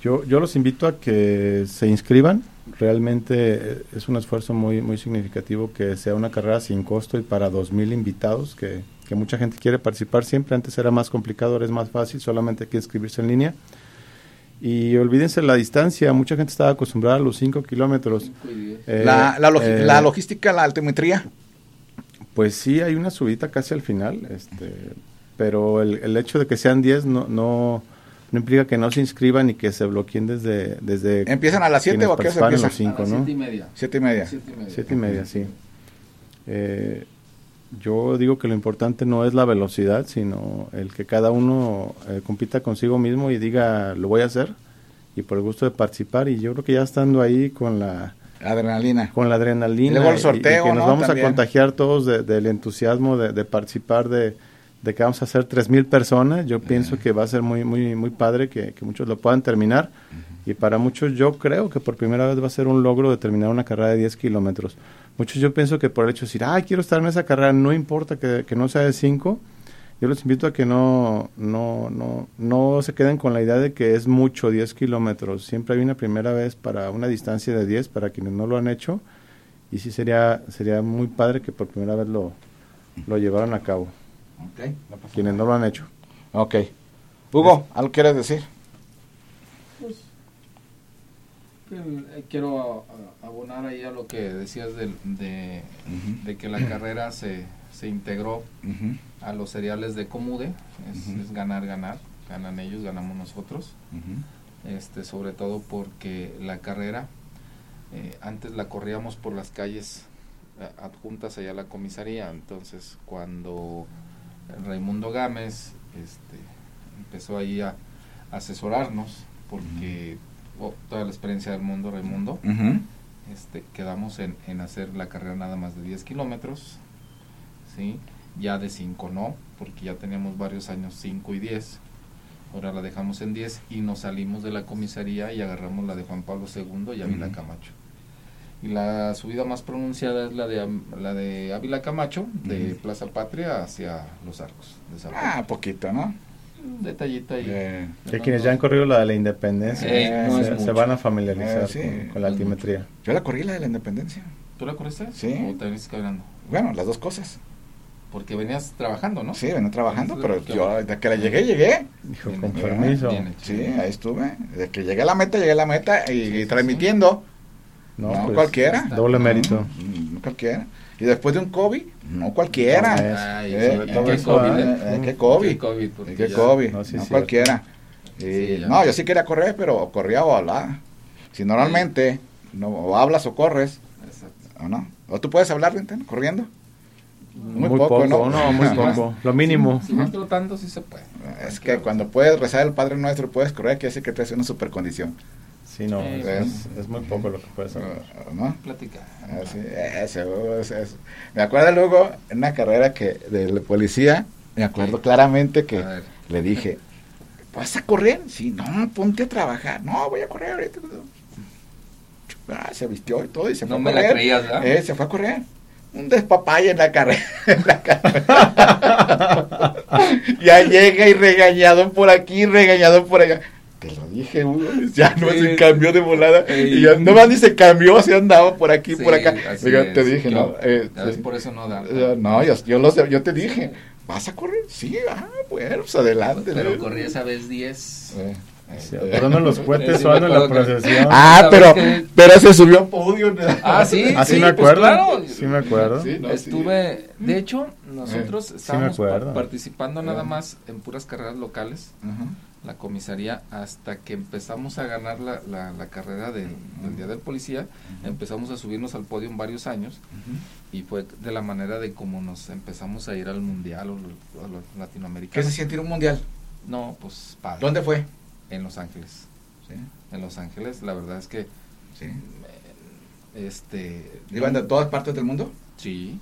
Yo, yo los invito a que se inscriban. Realmente eh, es un esfuerzo muy, muy significativo que sea una carrera sin costo y para 2.000 invitados, que, que mucha gente quiere participar siempre. Antes era más complicado, ahora es más fácil, solamente hay que inscribirse en línea. Y olvídense la distancia, mucha gente estaba acostumbrada a los 5 kilómetros. Eh, la, eh, la logística, la altimetría. Pues sí, hay una subida casi al final, este, pero el, el hecho de que sean 10 no, no, no implica que no se inscriban y que se bloqueen desde... desde ¿Empiezan a las siete quienes o a qué se participaron en empieza? los cinco, A las ¿no? siete y media. Siete y media. Siete y media. Siete y media, sí. Eh, yo digo que lo importante no es la velocidad, sino el que cada uno eh, compita consigo mismo y diga, lo voy a hacer, y por el gusto de participar. Y yo creo que ya estando ahí con la, Adrenalina. con la adrenalina Y luego el y- y sorteo, que nos ¿no? vamos También. a contagiar todos de- del entusiasmo de, de participar de, de que vamos a hacer 3.000 personas. Yo pienso que va a ser muy muy muy padre que, que muchos lo puedan terminar y para muchos yo creo que por primera vez va a ser un logro de terminar una carrera de 10 kilómetros. Muchos yo pienso que por el hecho de decir, ay, quiero estar en esa carrera, no importa que, que no sea de 5. Yo los invito a que no, no, no, no se queden con la idea de que es mucho 10 kilómetros. Siempre hay una primera vez para una distancia de 10 para quienes no lo han hecho. Y sí sería, sería muy padre que por primera vez lo, lo llevaran a cabo. Ok, no pasa Quienes no lo han hecho. Ok. Hugo, ¿algo quieres decir? El- eh, Quiero abonar ahí a lo que decías del- de, de que la <clears throat> carrera se, se integró a los cereales de Comude. Es, ganar, ganar. Ganan ellos, ganamos nosotros. este sobre todo porque la carrera eh, antes la corríamos por las calles eh, adjuntas allá a la comisaría. Entonces cuando Raimundo Gámez este, empezó ahí a asesorarnos porque oh, toda la experiencia del mundo Raimundo este, quedamos en, en hacer la carrera nada más de 10 kilómetros, ¿sí? Ya de 5 no, porque ya teníamos varios años 5 y 10. Ahora la dejamos en 10 y nos salimos de la comisaría y agarramos la de Juan Pablo II y Ávila. Camacho. Y la subida más pronunciada es la de la de Ávila Camacho, de. Plaza Patria hacia Los Arcos. De. Ah, poquito, ¿no? Un detallito ahí. Eh, No, quienes ya han corrido la de la independencia Eh, no se, van a familiarizar Eh, sí, con, con la altimetría. yo la corrí la de la independencia. ¿Tú la corriste? Sí. ¿O te veniste caminando? Bueno, las dos cosas. Porque venías trabajando, ¿no? Sí, venía trabajando, pero yo desde que la llegué, llegué. Dijo, Bien con hecho. permiso. Sí, ahí estuve. Desde que llegué a la meta, llegué a la meta y, Sí, sí, transmitiendo. No, No, pues, cualquiera. Doble mérito. No, no cualquiera. Y después de un COVID, no cualquiera. Ay, Eh, sobre ¿y todo qué COVID, ¿qué COVID? ¿Qué COVID? No, sí, cualquiera. Y, no, yo sí quería correr, pero corría o hablaba. Si normalmente no, o hablas o corres, Exacto. ¿o no? O tú puedes hablar, corriendo. Muy, poco, ¿no? muy <laughs> poco. Lo mínimo. Si vas trotando, sí se puede. Es que cuando puedes rezar el Padre Nuestro, puedes correr, quiere decir que traes una super condición. Sí, no, Sí, es, es muy poco lo que puedes hacer. ¿No? Platicar. Así, eso, eso, eso. Me acuerdo luego en una carrera que de la policía, me acuerdo Sí. claramente que le dije, ¿vas a correr? Sí, no, ponte a trabajar. No, voy a correr ahorita. Ah, se vistió y todo y se No fue me a la correr. creías, ¿verdad? Eh, se fue a correr. Un despapalle en la carrera. <laughs> en la carrera. ya llega y regañado por aquí, regañado por allá. Te lo dije, Hugo, ya no se cambió de volada. Ey. Y ya nomás ni se cambió, así andaba por aquí, Sí, por acá. te dije, Yo- ¿no? Eh, sí. por eso no da. Eh, No, yo, yo, lo yo te dije, ¿vas a correr? Sí, ah, bueno, pues adelante. Pero ¿no? corrí esa vez 10. Eh, Sí, eh. Adornan los cohetes Sí, o ando en la procesión. Ah, ¿Sabes pero, pero se subió a podio. Ah, sí. ¿Ah, sí sí, me pues acuerdo? claro. Sí me acuerdo. Sí, no, sí. Estuve, de hecho, nosotros estábamos pa- acuerdo. participando nada Eh. más en puras carreras locales, Ajá. la comisaría, hasta que empezamos a ganar la, la, la carrera del, del Día del Policía, empezamos a subirnos al podio en varios años, y fue de la manera de como nos empezamos a ir al Mundial o lo- a los ¿Qué latinoamericanos. se siente ir a un mundial? No, pues padre. ¿Dónde fue? En Los Ángeles. Sí, En Los Ángeles, la verdad es que, sí. este... ¿Iban de todas partes del mundo? Sí,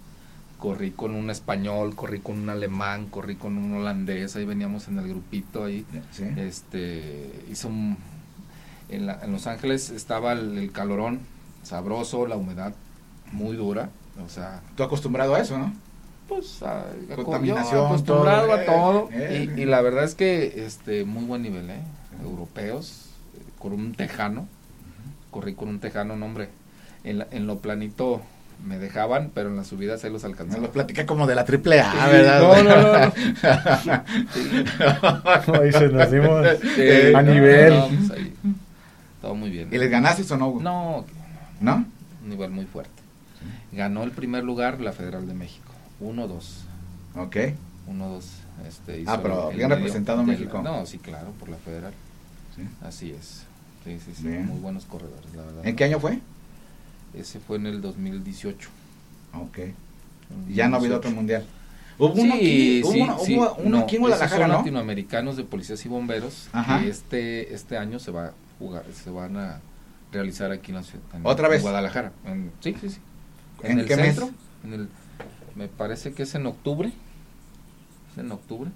corrí con un español, corrí con un alemán, corrí con un holandés, ahí veníamos en el grupito ahí. Sí. Este, hizo un, en, la- en Los Ángeles estaba el, el calorón sabroso, la humedad muy dura, o sea... Tú acostumbrado a eso, ¿no? Pues a, Contaminación, acostumbrado todo, a todo. eh, y, y la verdad es que este muy buen nivel, ¿eh? Europeos, eh, con un tejano. Corrí con un tejano, no, hombre. En, la- en lo planito me dejaban, pero en las subidas se los Me alcanzaba. lo platiqué como de la triple A, Sí, ¿verdad? no, no, no, Sí. <laughs> Ahí se nos dimos Sí, a no, nivel. no, pues ahí, todo muy bien. ¿Y les ganaste o no? No, ¿No? un nivel muy fuerte. Ganó el primer lugar la Federal de México. 1-2. Ok. 1-2. Este, Ah, pero bien representado a de la- México. no, sí, claro, por la Federal. Sí. Así es. Sí, sí, sí. Bien. Muy buenos corredores, la verdad. ¿En qué año fue? Ese fue en el 2018. Ok. Y ya no ha habido otro 2018. mundial. Hubo uno aquí, hubo sí, uno, sí. hubo uno No, aquí en esos Guadalajara, son ¿no? latinoamericanos de policías y bomberos Ajá. que este este año se va a jugar, se van a realizar aquí en la ciudad. en- ¿Otra en vez? Guadalajara. En- sí, sí, sí. ¿En el qué mes? centro, en el, me parece que es en octubre. Es en octubre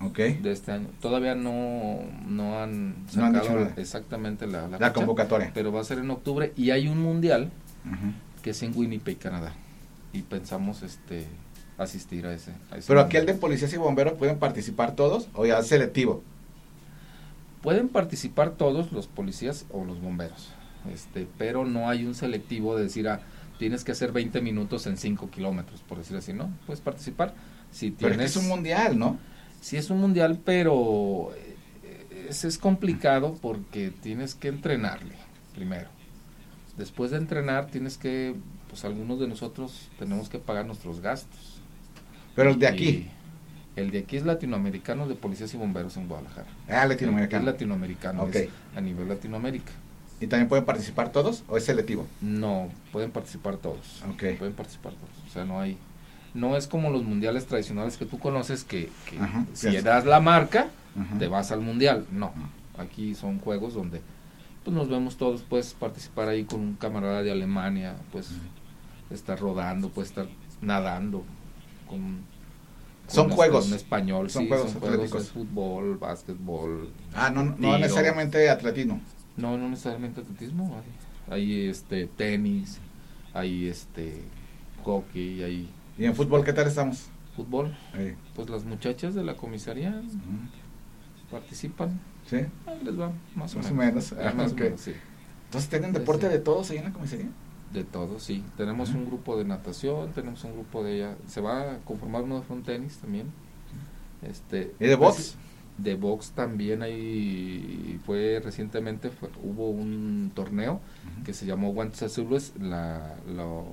Ok. de este año. Todavía no, no han No han sacado dicho nada. exactamente la, la La fecha, convocatoria. pero va a ser en octubre y hay un mundial que es en Winnipeg, Canadá. Y pensamos este asistir a ese. a ese Pero mundial. aquí el de policías y bomberos pueden participar todos o ya es selectivo. Pueden participar todos los policías o los bomberos, este, pero no hay un selectivo de decir, ah, tienes que hacer 20 minutos en 5 kilómetros, por decir así, ¿no? Puedes participar. Si Pero es tienes, un mundial, ¿no? Sí es un mundial, pero eh, es, es complicado porque tienes que entrenarle primero. Después de entrenar tienes que, pues algunos de nosotros tenemos que pagar nuestros gastos. Pero el de Y aquí, el de aquí es latinoamericano de policías y bomberos en Guadalajara. ah, Es latinoamericano. latinoamericano, Ok. es a nivel Latinoamérica. ¿Y también pueden participar todos o es selectivo? No, pueden participar todos. Pueden participar todos. O sea, no hay. No es como los mundiales tradicionales que tú conoces que, que Ajá, si ya sé. das la marca, Ajá. te vas al mundial. No. Aquí son juegos donde pues nos vemos todos, puedes participar ahí con un camarada de Alemania, pues estar rodando, puedes estar nadando con, con Son juegos. español, Son sí, juegos son juegos de atléticos. fútbol, básquetbol. Ah, no, no tiro. necesariamente atletismo. No, no necesariamente atletismo, hay, hay, este tenis, hay este hockey, hay ¿Y en fútbol qué tal estamos? fútbol. Pues las muchachas de la comisaría participan, ¿Sí? ahí les va más o Más o menos. menos, Ah, más o <laughs> menos, sí. Entonces tienen deporte sí. de todos ahí en la comisaría. De todo, sí. Tenemos un grupo de natación, tenemos un grupo de ella. Se va a conformar uno de frontenis también. Este, ¿Y de box? De box también hay, fue recientemente, fue- hubo un torneo que se llamó Guantes Azules, la, lo,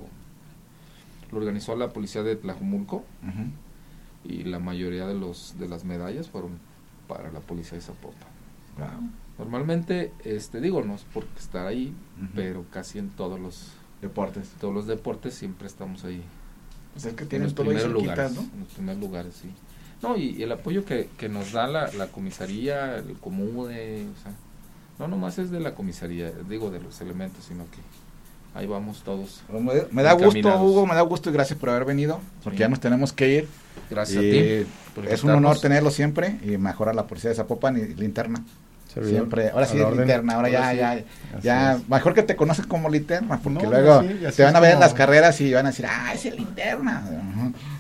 lo organizó la policía de Tlajumulco y la mayoría de los de las medallas fueron para la policía de Zapopan. Wow. Normalmente, este digo, no es por estar ahí, pero casi en todos los Deportes. todos los deportes siempre estamos ahí Pues es que en tienen los todo ahí primeros lugares, ¿no? en los primeros lugares, sí. No, y, y el apoyo que, que nos da la, la comisaría, el comude, o sea, no nomás es de la comisaría, digo de los elementos, sino que ahí vamos todos. Pero Me, me da gusto. Hugo, me da gusto y gracias por haber venido, porque Sí. ya nos tenemos que ir. Gracias Y a ti. por Es un honor tenerlo siempre y mejorar la policía de Zapopan y linterna. Servidor, Siempre, ahora sí la es orden. linterna, ahora, Ahora ya, sí. ya, ya, mejor que te conozcan como linterna, porque No, luego te van a ver en las carreras y van a decir, ah, es el linterna.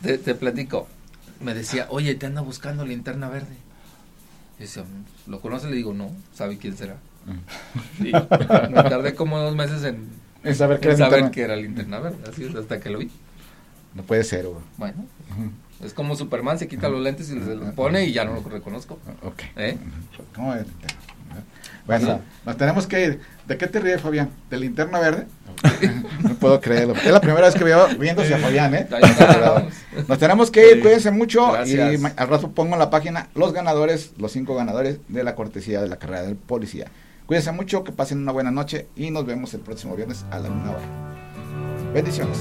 Te, te platico. Me decía, oye, te anda buscando linterna verde. Y decía, ¿lo conoces? Le digo, no, ¿sabe quién será? Y me tardé como dos meses en, En saber que en era saber linterna. que era linterna verde, así es, hasta que lo vi. No puede ser, Hugo. Bueno, es como Superman, se quita los lentes y se los pone y ya no lo reconozco. Ok. ¿Eh? ¿Cómo es linterna? Bueno, nos tenemos que ir. ¿De qué te ríes, Fabián? ¿De linterna verde? <laughs> no puedo creerlo. Es la primera vez que veo viéndose a Fabián, ¿eh? <laughs> Nos tenemos que ir, Sí. cuídense mucho. Gracias. Y al rato pongo en la página los ganadores, los cinco ganadores de la cortesía de la carrera del policía. Cuídense mucho, que pasen una buena noche y nos vemos el próximo viernes a la una hora. Bendiciones.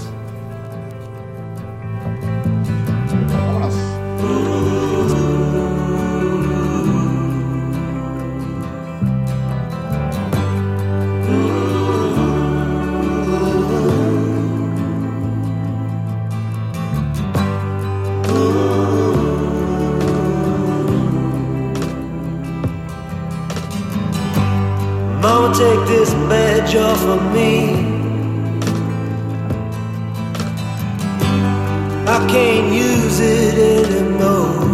Vámonos. Of me. I can't use it anymore.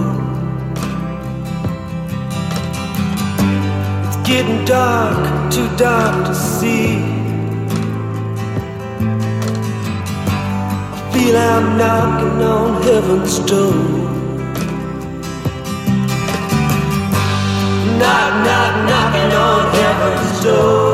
It's getting dark, too dark to see. I feel I'm knocking on heaven's door. Knock, knock, knocking on heaven's door.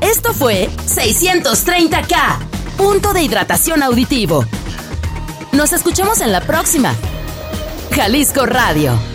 Esto fue 630K, punto de hidratación auditivo. Nos escuchamos en la próxima. Jalisco Radio.